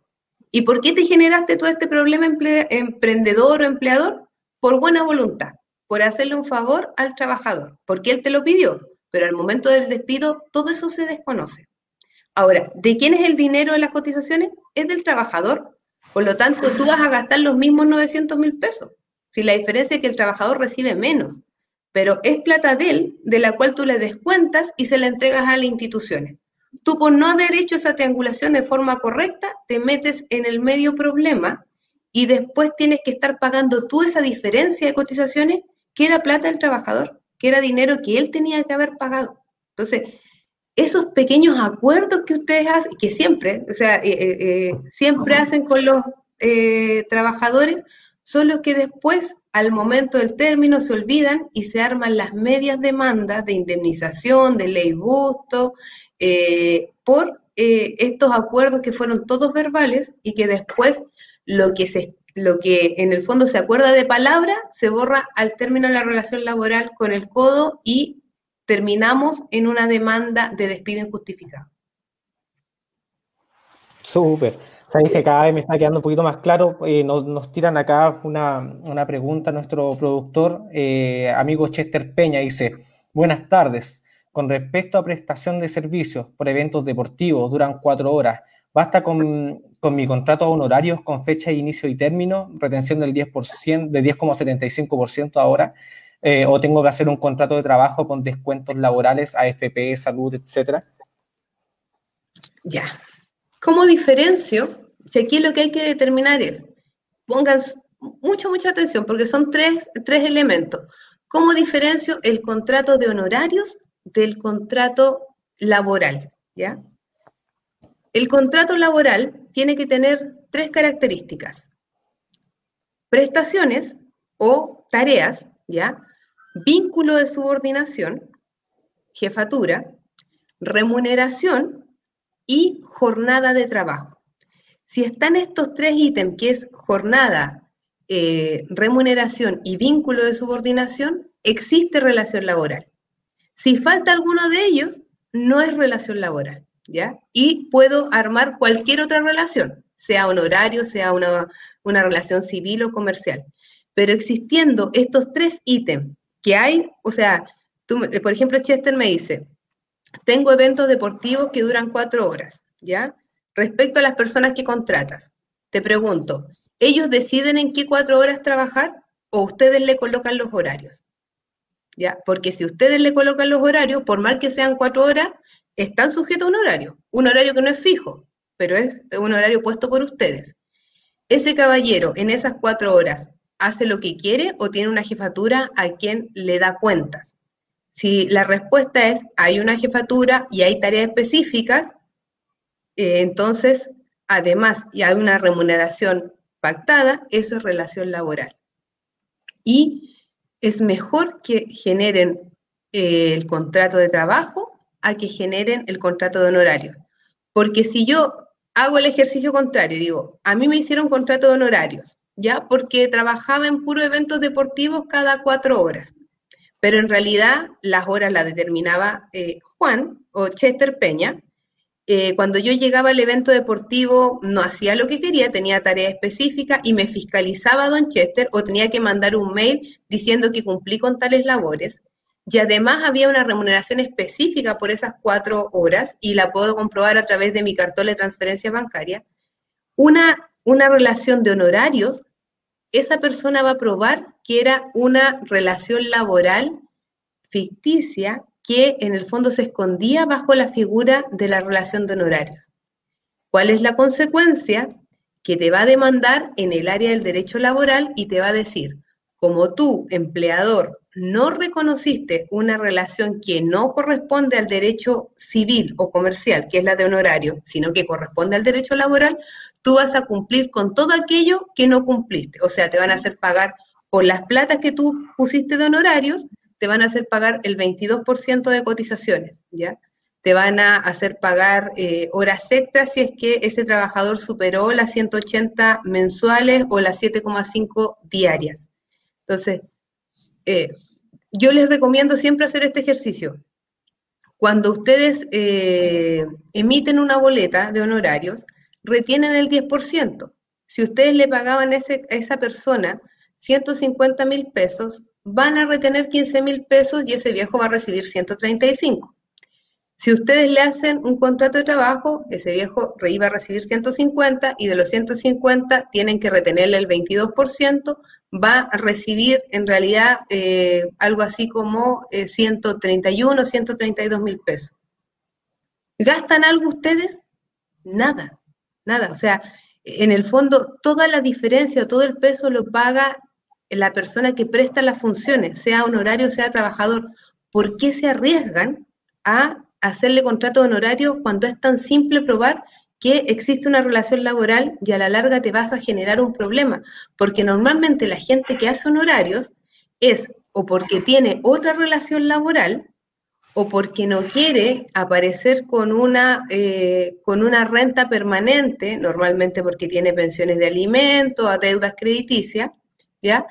¿Y por qué te generaste todo este problema emprendedor o empleador? Por buena voluntad por hacerle un favor al trabajador, porque él te lo pidió, pero al momento del despido todo eso se desconoce. Ahora, ¿de quién es el dinero de las cotizaciones? Es del trabajador. Por lo tanto, tú vas a gastar los mismos 900 mil pesos. Si la diferencia es que el trabajador recibe menos, pero es plata de él, de la cual tú le descuentas y se la entregas a las instituciones. Tú por no haber hecho esa triangulación de forma correcta, te metes en el medio problema y después tienes que estar pagando tú esa diferencia de cotizaciones que era plata del trabajador, que era dinero que él tenía que haber pagado. Entonces, esos pequeños acuerdos que ustedes hacen, que siempre, o sea, eh, eh, eh, siempre hacen con los trabajadores, son los que después, al momento del término, se olvidan y se arman las medias demandas de indemnización, de ley busto, por estos acuerdos que fueron todos verbales y que después lo que se lo que en el fondo se acuerda de palabra se borra al término de la relación laboral con el codo y terminamos en una demanda de despido injustificado. Súper. Sabéis que cada vez me está quedando un poquito más claro. Eh, nos, tiran acá una, pregunta nuestro productor, eh, amigo Chester Peña, dice, buenas tardes. Con respecto a prestación de servicios por eventos deportivos, duran cuatro horas. ¿Basta con, mi contrato a honorarios con fecha de inicio y término, retención del 10%, de 10,75% ahora? Eh, ¿O tengo que hacer un contrato de trabajo con descuentos laborales, AFP, salud, etcétera? Ya. ¿Cómo diferencio? Aquí lo que hay que determinar es, pongan mucha, mucha atención, porque son tres, tres elementos. ¿Cómo diferencio el contrato de honorarios del contrato laboral? ¿Ya? El contrato laboral tiene que tener tres características. Prestaciones o tareas, ¿ya? Vínculo de subordinación, jefatura, remuneración y jornada de trabajo. Si están estos tres ítems, que es jornada, eh, remuneración y vínculo de subordinación, existe relación laboral. Si falta alguno de ellos, no es relación laboral. Y puedo armar cualquier otra relación, sea honorario, sea una, una relación civil o comercial. Pero existiendo estos tres ítems que hay, o sea, por ejemplo, Chester me dice, tengo eventos deportivos que duran cuatro horas, ¿ya? Respecto a las personas que contratas, te pregunto, ¿ellos deciden en qué cuatro horas trabajar o ustedes le colocan los horarios? ¿Ya? Porque si ustedes le colocan los horarios, por más que sean cuatro horas, están sujetos a un horario, un horario que no es fijo, pero es un horario puesto por ustedes. Ese caballero en esas cuatro horas hace lo que quiere o tiene una jefatura a quien le da cuentas. Si la respuesta es hay una jefatura y hay tareas específicas, eh, entonces, además, y hay una remuneración pactada, eso es relación laboral. Y es mejor que generen eh, el contrato de trabajo a que generen el contrato de honorario. Porque si yo hago el ejercicio contrario, digo, a mí me hicieron contrato de honorarios, ¿ya? Porque trabajaba en puros eventos deportivos cada cuatro horas. Pero en realidad las horas las determinaba eh, Juan o Chester Peña. eh, cuando yo llegaba al evento deportivo no hacía lo que quería, tenía tarea específica y me fiscalizaba Don Chester o tenía que mandar un mail diciendo que cumplí con tales labores. Y además había una remuneración específica por esas cuatro horas y la puedo comprobar a través de mi cartola de transferencia bancaria. Una, una relación de honorarios, esa persona va a probar que era una relación laboral ficticia que en el fondo se escondía bajo la figura de la relación de honorarios. ¿Cuál es la consecuencia? Que te va a demandar en el área del derecho laboral y te va a decir, como tú, empleador, no reconociste una relación que no corresponde al derecho civil o comercial, que es la de honorario, sino que corresponde al derecho laboral, tú vas a cumplir con todo aquello que no cumpliste. O sea, te van a hacer pagar por las platas que tú pusiste de honorarios, te van a hacer pagar el 22% de cotizaciones, ¿ya? Te van a hacer pagar eh, horas extras si es que ese trabajador superó las 180 mensuales o las 7,5 diarias. Entonces, eh, yo les recomiendo siempre hacer este ejercicio. Cuando ustedes eh, emiten una boleta de honorarios, retienen el 10%. Si ustedes le pagaban a esa persona 150 mil pesos, van a retener 15 mil pesos y ese viejo va a recibir 135. Si ustedes le hacen un contrato de trabajo, ese viejo iba a recibir 150 y de los 150 tienen que retenerle el 22%, va a recibir en realidad eh, algo así como 131 o 132 mil pesos. ¿Gastan algo ustedes? Nada, nada. O sea, en el fondo, toda la diferencia todo el peso lo paga la persona que presta las funciones, sea honorario, sea trabajador, ¿por qué se arriesgan a hacerle contrato de honorario cuando es tan simple probar que existe una relación laboral y a la larga te vas a generar un problema? Porque normalmente la gente que hace honorarios es o porque tiene otra relación laboral o porque no quiere aparecer con una, eh, con una renta permanente, normalmente porque tiene pensiones de alimentos, deudas crediticias, ¿ya?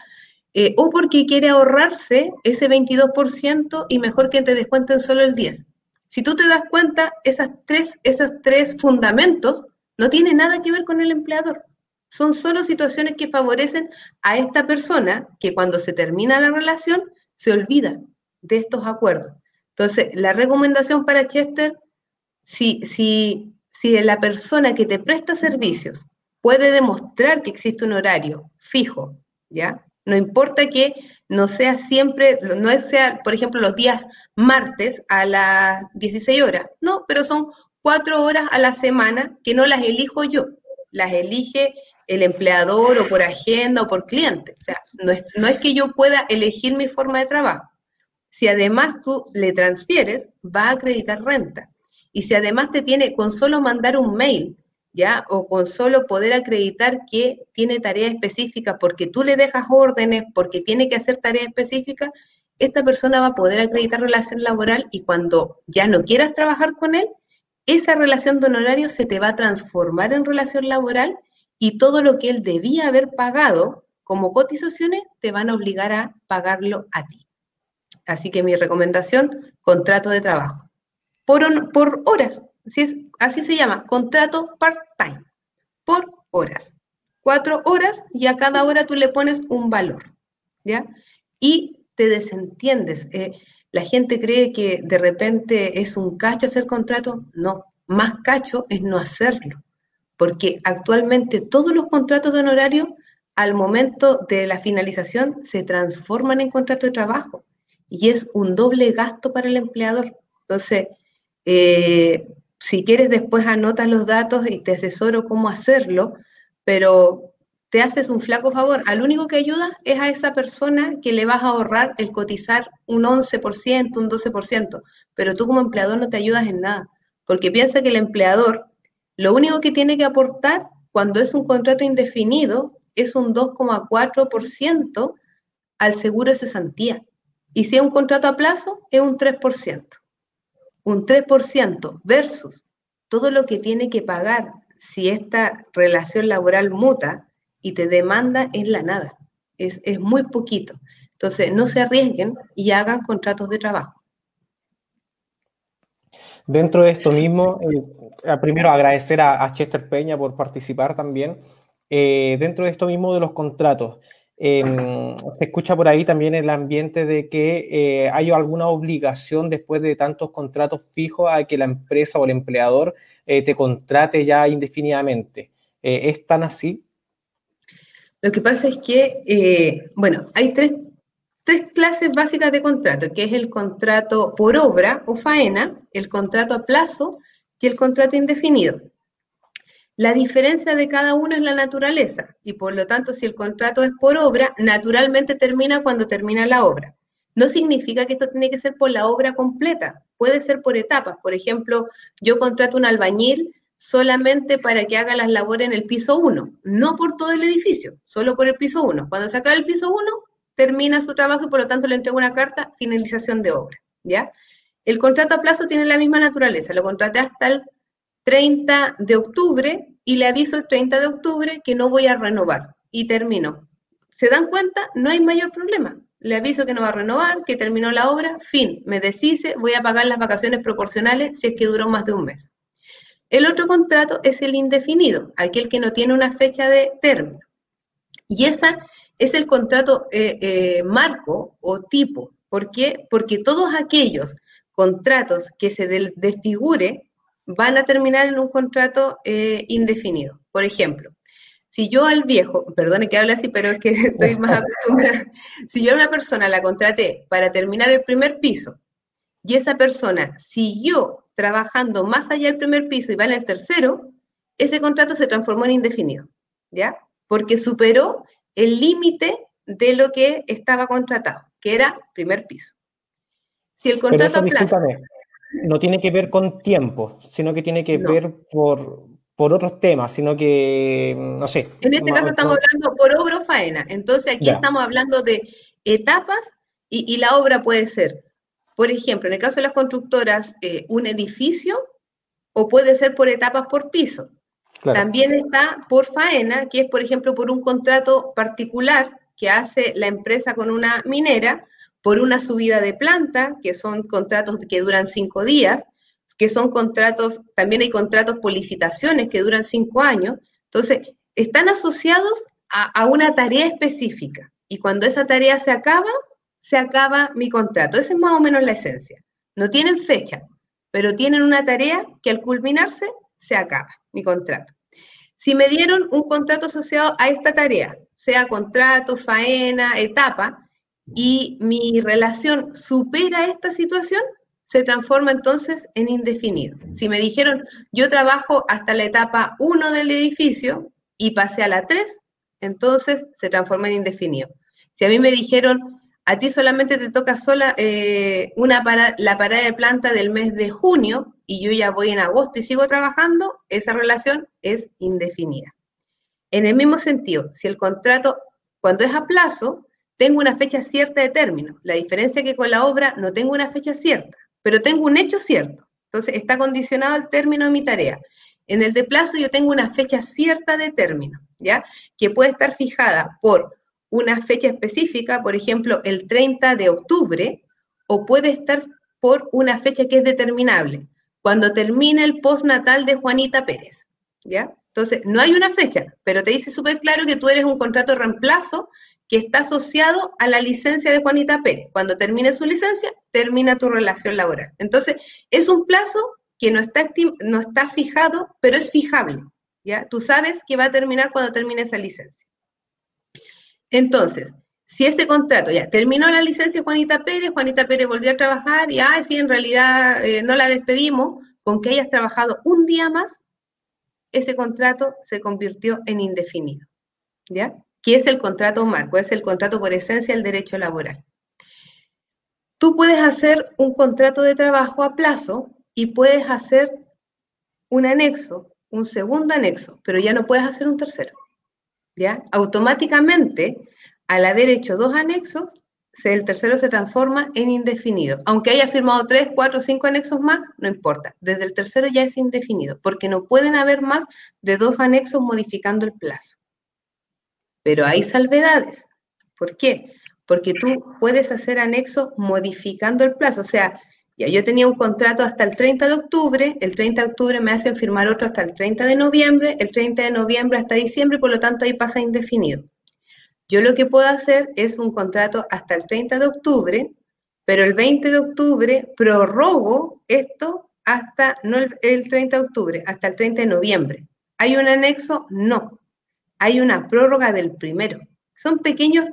Eh, o porque quiere ahorrarse ese 22% y mejor que te descuenten solo el 10%. Si tú te das cuenta, esas tres, esos tres fundamentos no tienen nada que ver con el empleador. Son solo situaciones que favorecen a esta persona que cuando se termina la relación se olvida de estos acuerdos. Entonces, la recomendación para Chester, si, si, si la persona que te presta servicios puede demostrar que existe un horario fijo, ¿ya? No importa que no sea siempre, no sea, por ejemplo, los días martes a las 16 horas, no, pero son cuatro horas a la semana que no las elijo yo, las elige el empleador o por agenda o por cliente. O sea, no es, no es que yo pueda elegir mi forma de trabajo. Si además tú le transfieres, va a acreditar renta. Y si además te tiene con solo mandar un mail O con solo poder acreditar que tiene tarea específica porque tú le dejas órdenes, porque tiene que hacer tarea específica, esta persona va a poder acreditar relación laboral y cuando ya no quieras trabajar con él, esa relación de honorario se te va a transformar en relación laboral y todo lo que él debía haber pagado como cotizaciones te van a obligar a pagarlo a ti. Así que mi recomendación, contrato de trabajo. Por, por horas, así se llama, contrato part-time, por horas. Cuatro horas y a cada hora tú le pones un valor, ¿ya? Y te desentiendes. Eh, la gente cree que de repente es un cacho hacer contrato. No, más cacho es no hacerlo. Porque actualmente todos los contratos de honorario al momento de la finalización se transforman en contrato de trabajo y es un doble gasto para el empleador. Entonces, eh, si quieres después anotas los datos y te asesoro cómo hacerlo, pero te haces un flaco favor. Al único que ayudas es a esa persona que le vas a ahorrar el cotizar un 11%, un 12%, pero tú como empleador no te ayudas en nada, porque piensa que el empleador lo único que tiene que aportar cuando es un contrato indefinido es un 2,4% al seguro de cesantía. Y si es un contrato a plazo, es un 3% un 3% versus todo lo que tiene que pagar si esta relación laboral muta y te demanda es la nada, es, es muy poquito. Entonces, no se arriesguen y hagan contratos de trabajo. Dentro de esto mismo, eh, primero agradecer a, Chester Peña por participar también. Eh, dentro de esto mismo de los contratos, em, se escucha por ahí también el ambiente de que eh, hay alguna obligación después de tantos contratos fijos a que la empresa o el empleador te contrate ya indefinidamente. ¿Es tan así? Lo que pasa es que, bueno, hay tres tres clases básicas de contrato, que es el contrato por obra o faena, el contrato a plazo y el contrato indefinido. La diferencia de cada uno es la naturaleza y por lo tanto si el contrato es por obra, naturalmente termina cuando termina la obra. No significa que esto tiene que ser por la obra completa, puede ser por etapas. Por ejemplo, yo contrato un albañil solamente para que haga las labores en el piso 1, no por todo el edificio, solo por el piso 1. Cuando se acaba el piso 1, termina su trabajo y por lo tanto le entrego una carta finalización de obra, ¿ya? El contrato a plazo tiene la misma naturaleza, lo contraté hasta el 30 de octubre y le aviso el 30 de octubre que no voy a renovar y termino. ¿Se dan cuenta? No hay mayor problema. Le aviso que no va a renovar, que terminó la obra, fin, me deshice, voy a pagar las vacaciones proporcionales si es que duró más de un mes. El otro contrato es el indefinido, aquel que no tiene una fecha de término. Y esa es el contrato eh, eh, marco o tipo. ¿Por qué? Porque todos aquellos contratos que se desfigure van a terminar en un contrato eh, indefinido. Por ejemplo, si yo al viejo, perdone que hable así, pero es que estoy más acostumbrada, si yo a una persona la contraté para terminar el primer piso y esa persona siguió trabajando más allá del primer piso y va en el tercero, ese contrato se transformó en indefinido, ¿ya? Porque superó el límite de lo que estaba contratado, que era primer piso. Si el contrato no tiene que ver con tiempo, sino que tiene que ver por, por otros temas, sino que, no sé. En este caso estamos hablando por obra o faena. Entonces aquí estamos hablando de etapas y, la obra puede ser, por ejemplo, en el caso de las constructoras, eh, un edificio o puede ser por etapas por piso. También está por faena, que es, por ejemplo, por un contrato particular que hace la empresa con una minera, por una subida de planta, que son contratos que duran cinco días, que son contratos, también hay contratos por licitaciones que duran cinco años. Entonces, están asociados a, a una tarea específica. Y cuando esa tarea se acaba, se acaba mi contrato. Esa es más o menos la esencia. No tienen fecha, pero tienen una tarea que al culminarse se acaba mi contrato. Si me dieron un contrato asociado a esta tarea, sea contrato, faena, etapa, y mi relación supera esta situación, se transforma entonces en indefinido. Si me dijeron, yo trabajo hasta la etapa 1 del edificio y pasé a la 3, entonces se transforma en indefinido. Si a mí me dijeron, a ti solamente te toca sola eh, una la parada de planta del mes de junio y yo ya voy en agosto y sigo trabajando, esa relación es indefinida. En el mismo sentido, si el contrato, cuando es a plazo, tengo una fecha cierta de término. La diferencia es que con la obra no tengo una fecha cierta, pero tengo un hecho cierto. Entonces está condicionado al término de mi tarea. En el de plazo yo tengo una fecha cierta de término, ¿ya? Que puede estar fijada por una fecha específica, por ejemplo, el 30 de octubre, o puede estar por una fecha que es determinable, cuando termina el postnatal de Juanita Pérez, ¿ya? Entonces, no hay una fecha, pero te dice súper claro que tú eres un contrato reemplazo que está asociado a la licencia de Juanita Pérez. Cuando termine su licencia, termina tu relación laboral. Entonces, es un plazo que no está, no está fijado, pero es fijable, ¿ya? Tú sabes que va a terminar cuando termine esa licencia. Entonces, si ese contrato ya terminó la licencia Juanita Pérez, Juanita Pérez volvió a trabajar y, ay, sí, en realidad eh, no la despedimos, con que hayas trabajado un día más, ese contrato se convirtió en indefinido, ¿ya? Que es el contrato marco, es el contrato por esencia del derecho laboral. Tú puedes hacer un contrato de trabajo a plazo y puedes hacer un anexo, un segundo anexo, pero ya no puedes hacer un tercero. Automáticamente, al haber hecho dos anexos, el tercero se transforma en indefinido. Aunque haya firmado tres, cuatro, cinco anexos más, no importa. Desde el tercero ya es indefinido, porque no pueden haber más de dos anexos modificando el plazo. Pero hay salvedades. ¿Por qué? Porque tú puedes hacer anexo modificando el plazo. O sea, Ya, yo tenía un contrato hasta el 30 de octubre, el 30 de octubre me hacen firmar otro hasta el 30 de noviembre, el 30 de noviembre hasta diciembre, por lo tanto ahí pasa indefinido. Yo lo que puedo hacer es un contrato hasta el 30 de octubre, pero el 20 de octubre prorrogo esto hasta, no el, 30 de octubre, hasta el 30 de noviembre. ¿Hay un anexo? No. Hay una prórroga del primero. Son pequeños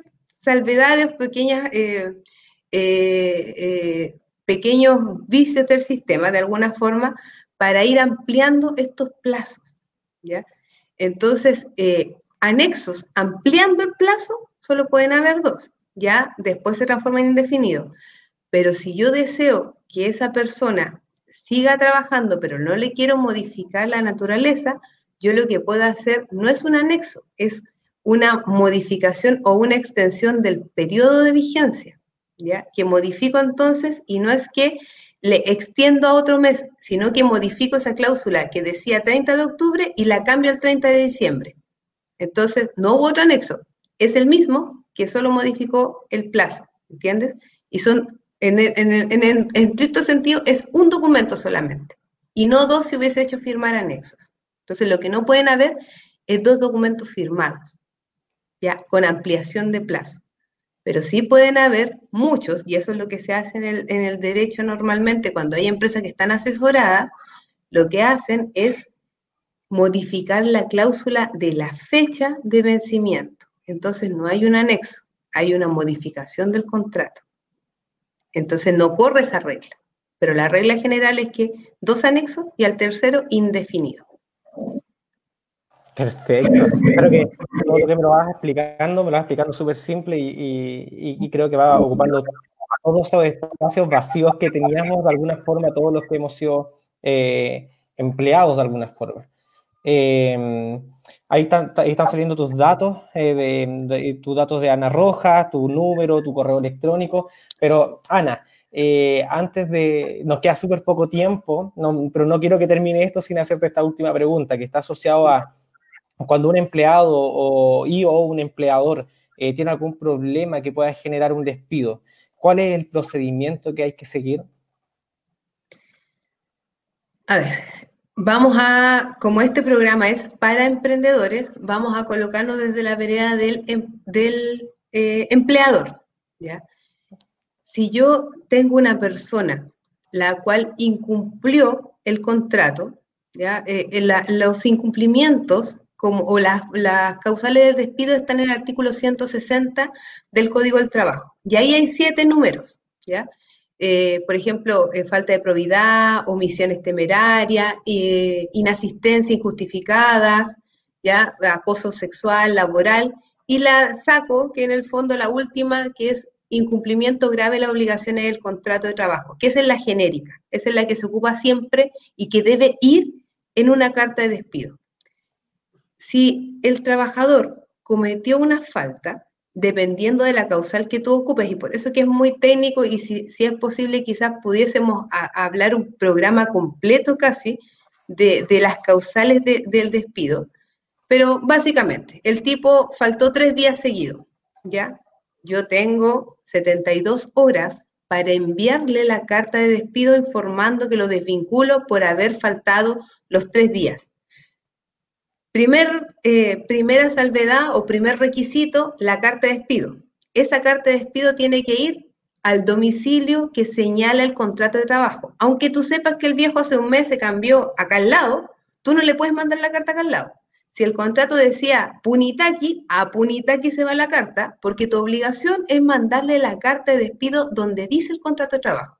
salvedades, pequeñas eh, eh, eh, pequeños vicios del sistema, de alguna forma, para ir ampliando estos plazos. ¿ya? Entonces, anexos ampliando el plazo, solo pueden haber dos, ya después se transforma en indefinido. Pero si yo deseo que esa persona siga trabajando, pero no le quiero modificar la naturaleza, yo lo que puedo hacer no es un anexo, es una modificación o una extensión del periodo de vigencia. Que modifico entonces y no es que le extiendo a otro mes, sino que modifico esa cláusula que decía 30 de octubre y la cambio al 30 de diciembre. Entonces, no hubo otro anexo, es el mismo que solo modificó el plazo, ¿entiendes? Y son, en, en, estricto sentido, es un documento solamente, y no dos si hubiese hecho firmar anexos. Entonces, lo que no pueden haber es dos documentos firmados, ya, con ampliación de plazo pero sí pueden haber muchos, y eso es lo que se hace en el, derecho normalmente cuando hay empresas que están asesoradas, lo que hacen es modificar la cláusula de la fecha de vencimiento. Entonces no hay un anexo, hay una modificación del contrato. Entonces no corre esa regla, pero la regla general es que dos anexos y al tercero indefinido. Perfecto. Espero que todo lo que me lo vas explicando, me lo vas explicando súper simple y, creo que va ocupando todos esos espacios vacíos que teníamos de alguna forma, todos los que hemos sido eh, empleados de alguna forma. Eh, ahí, están, están, saliendo tus datos, eh, de, tus datos de Ana Roja, tu número, tu correo electrónico. Pero, Ana, antes de. Nos queda súper poco tiempo, pero no quiero que termine esto sin hacerte esta última pregunta, que está asociado a cuando un empleado o, un empleador eh, tiene algún problema que pueda generar un despido, ¿cuál es el procedimiento que hay que seguir? A ver, vamos a, como este programa es para emprendedores, vamos a colocarnos desde la vereda del, em, del eh, empleador. ¿ya? Si yo tengo una persona la cual incumplió el contrato, ¿ya? Eh, los incumplimientos o las, causales de despido están en el artículo 160 del Código del Trabajo. Y ahí hay siete números, ¿ya? Eh, por ejemplo, eh, falta de probidad, omisiones temerarias, eh, inasistencia injustificadas, acoso sexual, laboral, y la saco, que en el fondo la última, que es incumplimiento grave de las obligaciones del contrato de trabajo, que es en la genérica, es en la que se ocupa siempre y que debe ir en una carta de despido si el trabajador cometió una falta, dependiendo de la causal que tú ocupes, y por eso que es muy técnico y si, es posible quizás pudiésemos hablar un programa completo casi de, las causales del despido, pero básicamente el tipo faltó tres días seguidos, ¿ya? Yo tengo 72 horas para enviarle la carta de despido informando que lo desvinculo por haber faltado los tres días. Primer, eh, primera salvedad o primer requisito, la carta de despido. Esa carta de despido tiene que ir al domicilio que señala el contrato de trabajo. Aunque tú sepas que el viejo hace un mes se cambió acá al lado, tú no le puedes mandar la carta acá al lado. Si el contrato decía Punitaki, a Punitaki se va la carta, porque tu obligación es mandarle la carta de despido donde dice el contrato de trabajo.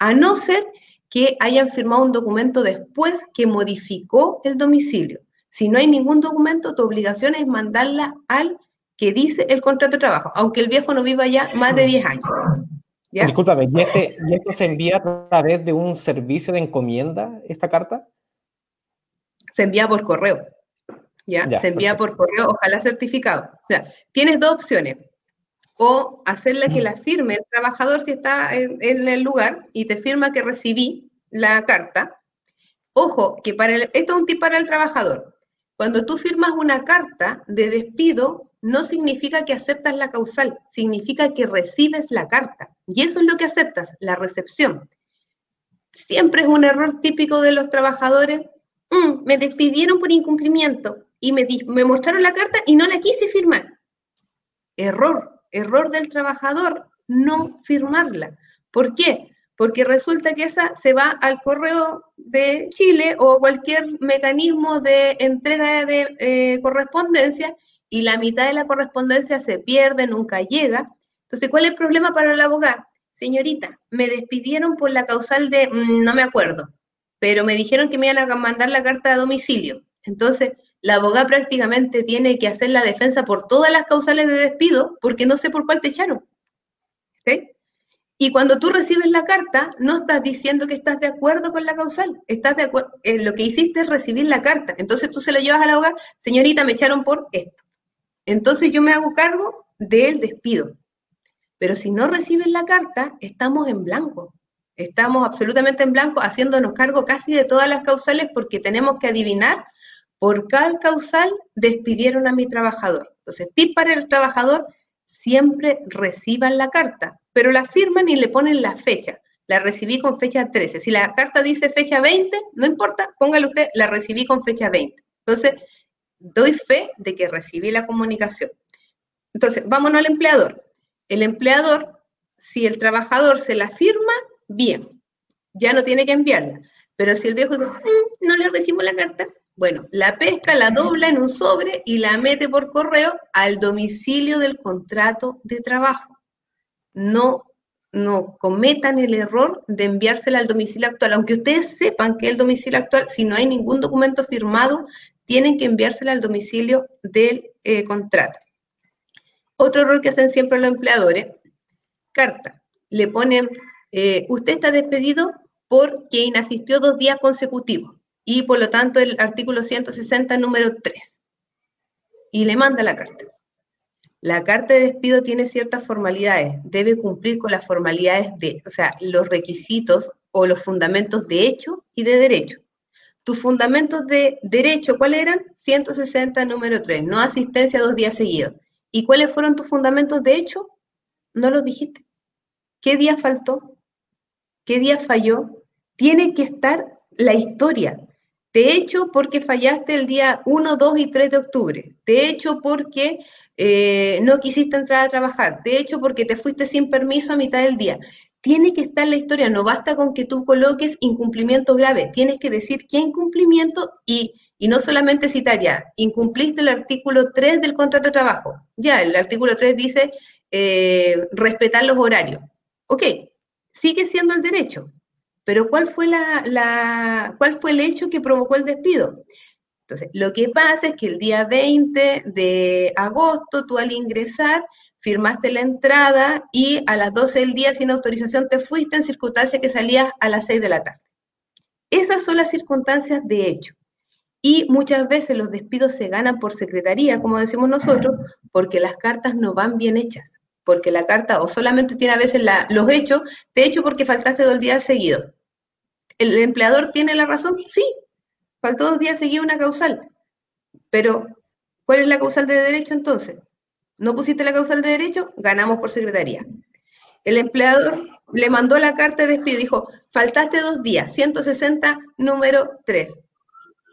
A no ser que hayan firmado un documento después que modificó el domicilio. Si no hay ningún documento, tu obligación es mandarla al que dice el contrato de trabajo, aunque el viejo no viva ya más de 10 años. ¿Ya? Discúlpame, ¿y, este, ¿y esto se envía a través de un servicio de encomienda, esta carta? Se envía por correo. ¿ya? se envía por correo, ojalá certificado. O sea, tienes dos opciones. O hacerle que la firme el trabajador si está en, en el lugar y te firma que recibí la carta. Ojo, que para el, esto es un tip para el trabajador. Cuando tú firmas una carta de despido, no significa que aceptas la causal, significa que recibes la carta. Y eso es lo que aceptas, la recepción. siempre es un error típico de los trabajadores. Mm, me despidieron por incumplimiento y me, me mostraron la carta y no la quise firmar. Error, error del trabajador no firmarla. ¿Por qué? Porque resulta que esa se va al correo de Chile o cualquier mecanismo de entrega de eh, correspondencia y la mitad de la correspondencia se pierde, nunca llega. Entonces, ¿cuál es el problema para el abogado? Señorita, me despidieron por la causal de, mm, no me acuerdo, pero me dijeron que me iban a mandar la carta a domicilio. Entonces, la abogada prácticamente tiene que hacer la defensa por todas las causales de despido porque no sé por cuál te echaron. Y cuando tú recibes la carta, no estás diciendo que estás de acuerdo con la causal, estás de acuerdo, eh, lo que hiciste es recibir la carta. Entonces tú se lo llevas a la abogada, señorita, me echaron por esto. Entonces yo me hago cargo del despido. Pero si no recibes la carta, estamos en blanco. Estamos absolutamente en blanco, haciéndonos cargo casi de todas las causales porque tenemos que adivinar por qué causal despidieron a mi trabajador. Entonces, tip para el trabajador, siempre reciban la carta, pero la firman y le ponen la fecha. La recibí con fecha 13. Si la carta dice fecha 20, no importa, póngale usted, la recibí con fecha 20. Entonces, doy fe de que recibí la comunicación. Entonces, vámonos al empleador. El empleador, si el trabajador se la firma, bien, ya no tiene que enviarla. Pero si el viejo dice, mm, no le recibo la carta, bueno, la pesca la dobla en un sobre y la mete por correo al domicilio del contrato de trabajo. No, no cometan el error de enviársela al domicilio actual. Aunque ustedes sepan que el domicilio actual, si no hay ningún documento firmado, tienen que enviársela al domicilio del eh, contrato. Otro error que hacen siempre los empleadores, carta, le ponen, eh, usted está despedido porque inasistió dos días consecutivos y por lo tanto el artículo 160, número 3. Y le manda la carta. La carta de despido tiene ciertas formalidades, debe cumplir con las formalidades de, o sea, los requisitos o los fundamentos de hecho y de derecho. Tus fundamentos de derecho, ¿cuáles eran? 160, número 3, no asistencia dos días seguidos. ¿Y cuáles fueron tus fundamentos de hecho? No los dijiste. ¿Qué día faltó? ¿Qué día falló? Tiene que estar la historia. Te hecho porque fallaste el día 1, 2 y 3 de octubre. Te hecho porque eh, no quisiste entrar a trabajar. Te hecho porque te fuiste sin permiso a mitad del día. Tiene que estar la historia. No basta con que tú coloques incumplimiento grave. Tienes que decir qué incumplimiento y, y no solamente citar ya. Incumpliste el artículo 3 del contrato de trabajo. Ya, el artículo 3 dice eh, respetar los horarios. Ok, sigue siendo el derecho pero ¿cuál fue, la, ¿cuál fue el hecho que provocó el despido? Entonces, lo que pasa es que el día 20 de agosto, tú al ingresar, firmaste la entrada y a las 12 del día sin autorización te fuiste en circunstancias que salías a las 6 de la tarde. Esas son las circunstancias de hecho. Y muchas veces los despidos se ganan por secretaría, como decimos nosotros, porque las cartas no van bien hechas porque la carta o solamente tiene a veces los hechos, de hecho porque faltaste dos días seguidos. ¿El empleador tiene la razón? Sí, faltó dos días seguidos una causal. Pero, ¿cuál es la causal de derecho entonces? ¿No pusiste la causal de derecho? Ganamos por secretaría. El empleador le mandó la carta de despido, dijo, faltaste dos días, 160, número 3.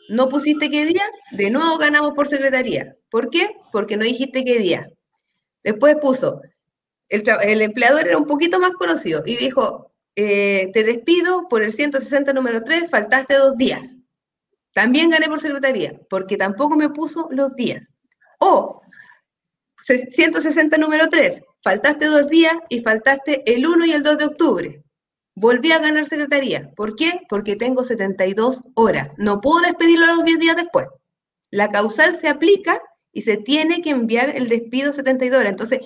¿No pusiste qué día? De nuevo ganamos por secretaría. ¿Por qué? Porque no dijiste qué día. Después puso, el, empleador era un poquito más conocido y dijo, eh, te despido por el 160 número 3, faltaste dos días. También gané por secretaría, porque tampoco me puso los días. O 160 número 3, faltaste dos días y faltaste el 1 y el 2 de octubre. Volví a ganar secretaría. ¿Por qué? Porque tengo 72 horas. No puedo despedirlo a los 10 días después. La causal se aplica y se tiene que enviar el despido 72 horas. Entonces,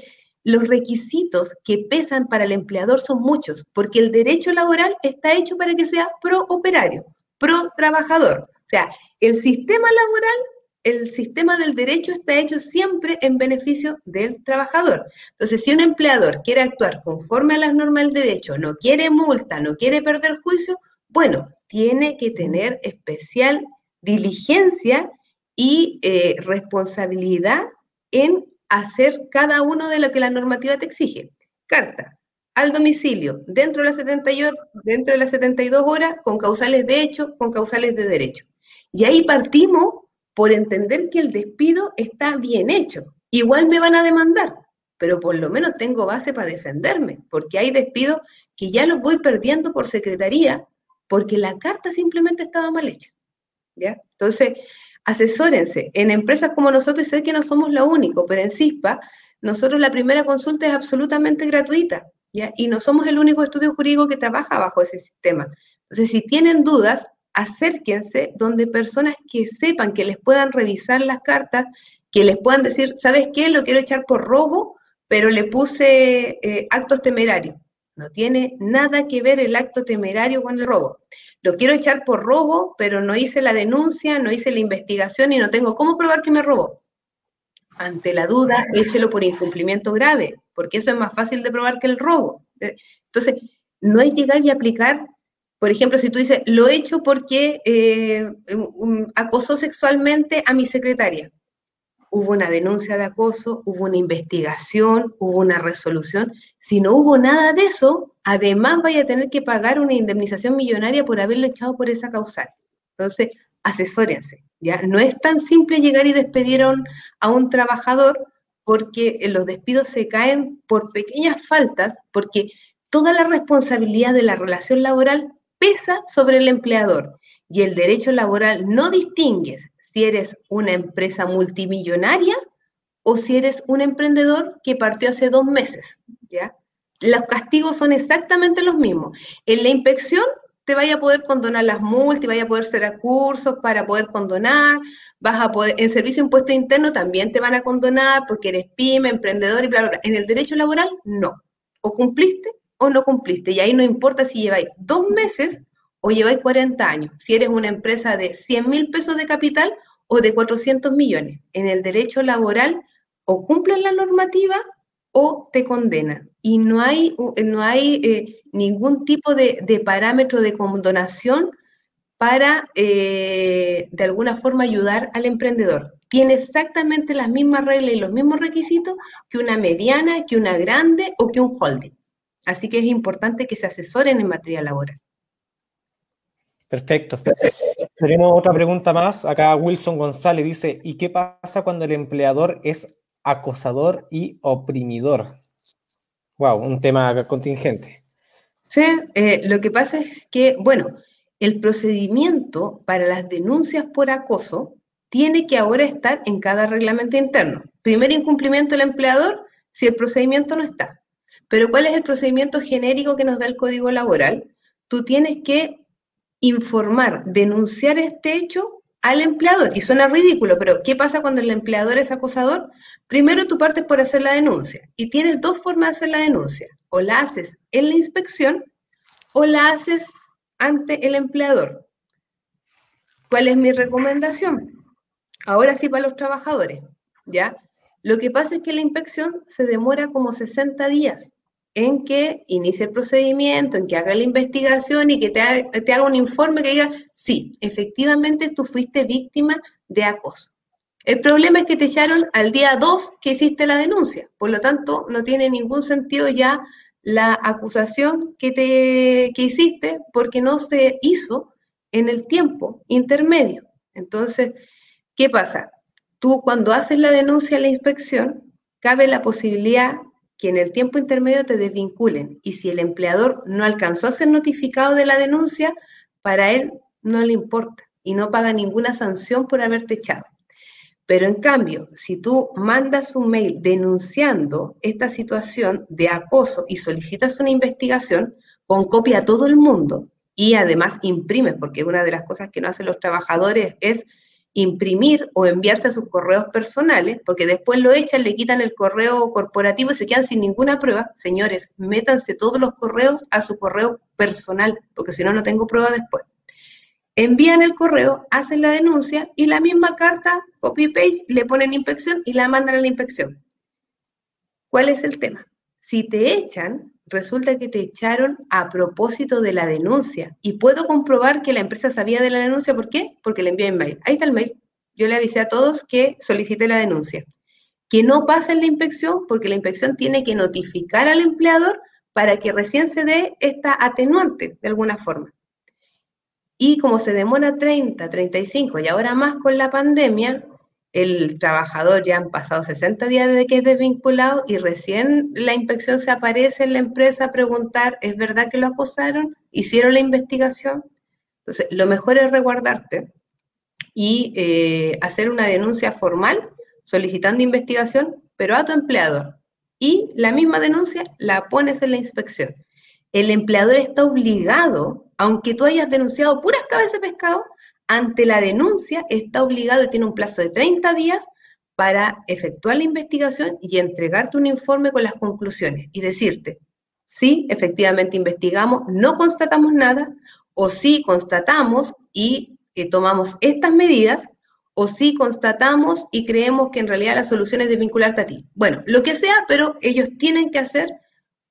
los requisitos que pesan para el empleador son muchos, porque el derecho laboral está hecho para que sea pro operario, pro trabajador. Sea, el sistema laboral, el sistema del derecho está hecho siempre en beneficio del trabajador. Entonces, si un empleador quiere actuar conforme a las normas del derecho, no quiere multa, no quiere perder juicio, bueno, tiene que tener especial diligencia y eh, responsabilidad en hacer cada uno de lo que la normativa te exige. Carta, al domicilio dentro de, las 78, dentro de 72 horas con causales de hecho, con causales de derecho. Y ahí partimos por entender que el despido está bien hecho. Igual me van a demandar, pero por lo menos tengo base para defenderme, porque hay despidos que ya los voy perdiendo por secretaría, porque la carta simplemente estaba mal hecha. ¿ya? Entonces, asesórense. En empresas como nosotros, sé que no somos la única, pero en CISPA, nosotros la primera consulta es absolutamente gratuita, ¿ya? Y no somos el único estudio jurídico que trabaja bajo ese sistema. Entonces, si tienen dudas, acérquense donde personas que sepan que les puedan revisar las cartas, que les puedan decir, ¿sabes qué? Lo quiero echar por rojo, pero le puse eh, actos temerarios. No tiene nada que ver el acto temerario con el robo. Lo quiero echar por robo, pero no hice la denuncia, no hice la investigación y no tengo cómo probar que me robó. Ante la duda, échelo por incumplimiento grave, porque eso es más fácil de probar que el robo. Eh, entonces, no es llegar y aplicar por ejemplo, si tú dices, lo he hecho porque eh, acosó sexualmente a mi secretaria. Hubo una denuncia de acoso, hubo una investigación, hubo una resolución. Si no hubo nada de eso, además vaya a tener que pagar una indemnización millonaria por haberlo echado por esa causal. Entonces, asesórense. ¿ya? No es tan simple llegar y despedir a un trabajador porque los despidos se caen por pequeñas faltas, porque toda la responsabilidad de la relación laboral pesa sobre el empleador y el derecho laboral no distingue si eres una empresa multimillonaria o si eres un emprendedor que partió hace dos meses, ¿ya? Los castigos son exactamente los mismos. En la inspección te vaya a poder condonar las multas, vaya a poder hacer cursos para poder condonar, vas a poder, en servicio de impuesto interno también te van a condonar porque eres pyme, emprendedor y bla, bla, bla. En el derecho laboral, no. O cumpliste o no cumpliste. Y ahí no importa si lleváis dos meses o lleváis 40 años, si eres una empresa de 100 mil pesos de capital o de 400 millones. En el derecho laboral o cumplen la normativa o te condenan. Y no hay, no hay eh, ningún tipo de, parámetro de condonación para, eh, de alguna forma, ayudar al emprendedor. Tiene exactamente las mismas reglas y los mismos requisitos que una mediana, que una grande o que un holding. Así que es importante que se asesoren en materia laboral. Perfecto. Tenemos otra pregunta más. Acá Wilson González dice, ¿y qué pasa cuando el empleador es acosador y oprimidor? Wow, un tema contingente. Sí, eh, lo que pasa es que, bueno, el procedimiento para las denuncias por acoso tiene que ahora estar en cada reglamento interno. Primer incumplimiento del empleador si el procedimiento no está. Pero ¿cuál es el procedimiento genérico que nos da el Código Laboral? Tú tienes que informar, denunciar este hecho al empleador. Y suena ridículo, pero ¿qué pasa cuando el empleador es acosador? Primero tú partes por hacer la denuncia y tienes dos formas de hacer la denuncia. O la haces en la inspección o la haces ante el empleador. ¿Cuál es mi recomendación? Ahora sí para los trabajadores, ¿ya? Lo que pasa es que la inspección se demora como 60 días en que inicie el procedimiento, en que haga la investigación y que te, haga un informe que diga, sí, efectivamente tú fuiste víctima de acoso. El problema es que te echaron al día 2 que hiciste la denuncia, por lo tanto no tiene ningún sentido ya la acusación que, te, que hiciste porque no se hizo en el tiempo intermedio. Entonces, ¿qué pasa? Tú cuando haces la denuncia a la inspección, cabe la posibilidad que en el tiempo intermedio te desvinculen y si el empleador no alcanzó a ser notificado de la denuncia, para él no le importa y no paga ninguna sanción por haberte echado. Pero en cambio, si tú mandas un mail denunciando esta situación de acoso y solicitas una investigación con copia a todo el mundo y además imprimes, porque una de las cosas que no hacen los trabajadores es imprimir o enviarse a sus correos personales, porque después lo echan, le quitan el correo corporativo y se quedan sin ninguna prueba. Señores, métanse todos los correos a su correo personal, porque si no, no tengo prueba después. Envían el correo, hacen la denuncia y la misma carta, copy-paste, le ponen inspección y la mandan a la inspección. ¿Cuál es el tema? Si te echan, resulta que te echaron a propósito de la denuncia. Y puedo comprobar que la empresa sabía de la denuncia. ¿Por qué? Porque le envié el mail. Ahí está el mail. Yo le avisé a todos que solicite la denuncia. Que no pasen la inspección porque la inspección tiene que notificar al empleador para que recién se dé esta atenuante de alguna forma. Y como se demora 30, 35 y ahora más con la pandemia, el trabajador ya han pasado 60 días desde que es desvinculado y recién la inspección se aparece en la empresa a preguntar, ¿es verdad que lo acusaron? ¿Hicieron la investigación? Entonces, lo mejor es reguardarte y eh, hacer una denuncia formal solicitando investigación, pero a tu empleador. Y la misma denuncia la pones en la inspección. El empleador está obligado, aunque tú hayas denunciado puras cabezas de pescado, ante la denuncia está obligado y tiene un plazo de 30 días para efectuar la investigación y entregarte un informe con las conclusiones y decirte, sí, efectivamente investigamos, no constatamos nada, o sí constatamos y eh, tomamos estas medidas, o sí constatamos y creemos que en realidad la solución es desvincularte a ti. Bueno, lo que sea, pero ellos tienen que hacer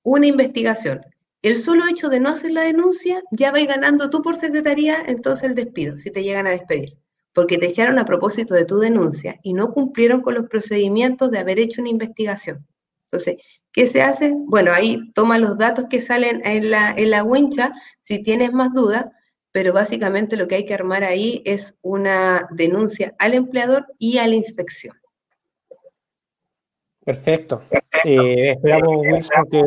una investigación el solo hecho de no hacer la denuncia, ya vais ganando tú por secretaría entonces el despido, si te llegan a despedir, porque te echaron a propósito de tu denuncia y no cumplieron con los procedimientos de haber hecho una investigación. Entonces, ¿qué se hace? Bueno, ahí toma los datos que salen en la, en la wincha, si tienes más dudas, pero básicamente lo que hay que armar ahí es una denuncia al empleador y a la inspección. Perfecto. Eh, esperamos, Wilson, que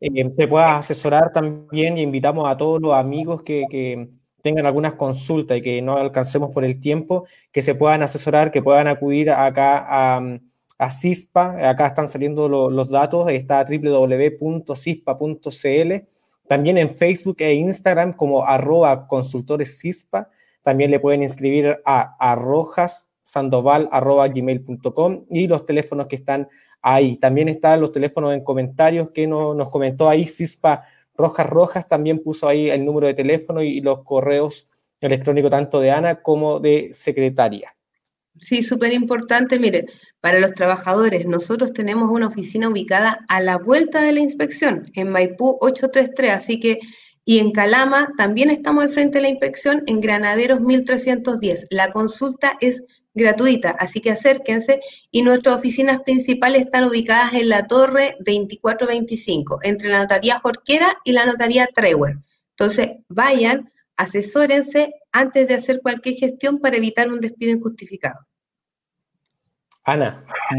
eh, te puedas asesorar también y invitamos a todos los amigos que, tengan algunas consultas y que no alcancemos por el tiempo, que se puedan asesorar, que puedan acudir acá a, a CISPA. Acá están saliendo los datos, está www.cispa.cl. También en Facebook e Instagram como arroba consultores CISPA. También le pueden inscribir a arrojas sandoval.gmail.com y los teléfonos que están ahí. También están los teléfonos en comentarios que nos comentó ahí Cispa Rojas Rojas, también puso ahí el número de teléfono y, los correos electrónicos tanto de Ana como de secretaria. Sí, súper importante. Miren, para los trabajadores, nosotros tenemos una oficina ubicada a la vuelta de la inspección, en Maipú 833, así que, y en Calama también estamos al frente de la inspección, en Granaderos 1310. La consulta es gratuita, así que acérquense y nuestras oficinas principales están ubicadas en la Torre 2425, entre la Notaría Jorquera y la Notaría Treuer. Entonces, vayan, asesórense antes de hacer cualquier gestión para evitar un despido injustificado. Ana,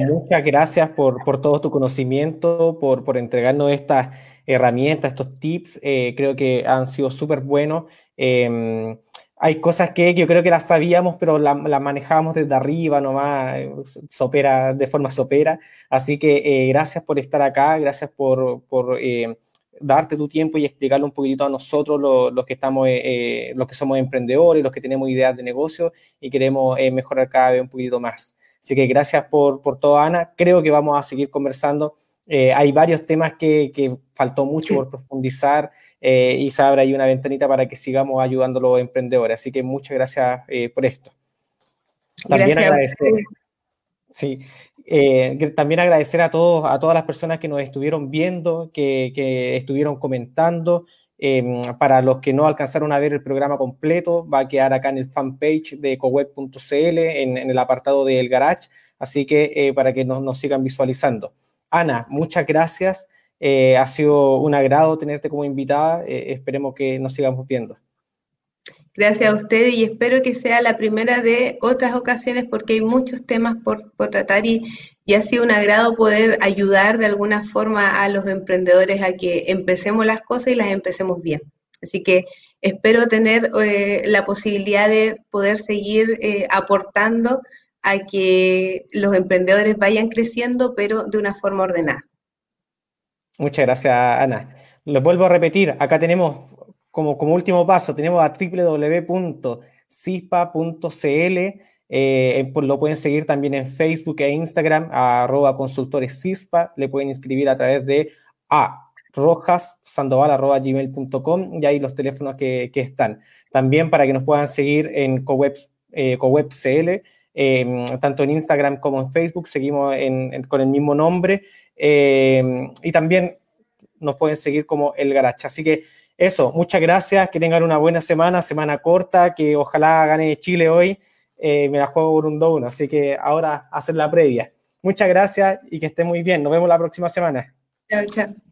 muchas gracias por, todo tu conocimiento, por, por, entregarnos estas herramientas, estos tips. Eh, creo que han sido súper buenos. Em, hay cosas que yo creo que las sabíamos, pero las la manejábamos desde arriba nomás, sopera, de forma sopera. Así que eh, gracias por estar acá, gracias por, por eh, darte tu tiempo y explicarle un poquitito a nosotros los, que estamos, eh, los que somos emprendedores, los que tenemos ideas de negocio y queremos mejorar cada vez un poquito más. Así que gracias por, por todo, Ana. Creo que vamos a seguir conversando. hay varios temas que, que faltó mucho por profundizar. Eh, y se abre ahí una ventanita para que sigamos ayudando a los emprendedores. Así que muchas gracias eh, por esto. También agradecer. Sí, eh, también agradecer a todos, a todas las personas que nos estuvieron viendo, que, estuvieron comentando. Em, para los que no alcanzaron a ver el programa completo, va a quedar acá en el fanpage de ecoweb.cl, en, en, el apartado del garage, así que para que nos, nos sigan visualizando. Ana, muchas gracias. Eh, ha sido un agrado tenerte como invitada. Eh, esperemos que nos sigamos viendo. Gracias a usted y espero que sea la primera de otras ocasiones porque hay muchos temas por, tratar y, ha sido un agrado poder ayudar de alguna forma a los emprendedores a que empecemos las cosas y las empecemos bien. Así que espero tener eh, la posibilidad de poder seguir aportando a que los emprendedores vayan creciendo, pero de una forma ordenada. Muchas gracias, Ana. Lo vuelvo a repetir, acá tenemos como, último paso, tenemos a www.cispa.cl, eh, lo pueden seguir también en Facebook e Instagram, a arroba consultores CISPA, le pueden inscribir a través de a rojassandoval.gmail.com y ahí los teléfonos que, están. También para que nos puedan seguir en CoWeb, eh, CoWebCL, em, tanto en Instagram como en Facebook, seguimos con el mismo nombre. Eh, y también nos pueden seguir como El Garacha. Así que eso, muchas gracias, que tengan una buena semana, semana corta, que ojalá gane Chile hoy. Eh, me la juego por un 2-1, así que ahora hacer la previa. Muchas gracias y que esté muy bien. Nos vemos la próxima semana. Chao, chao.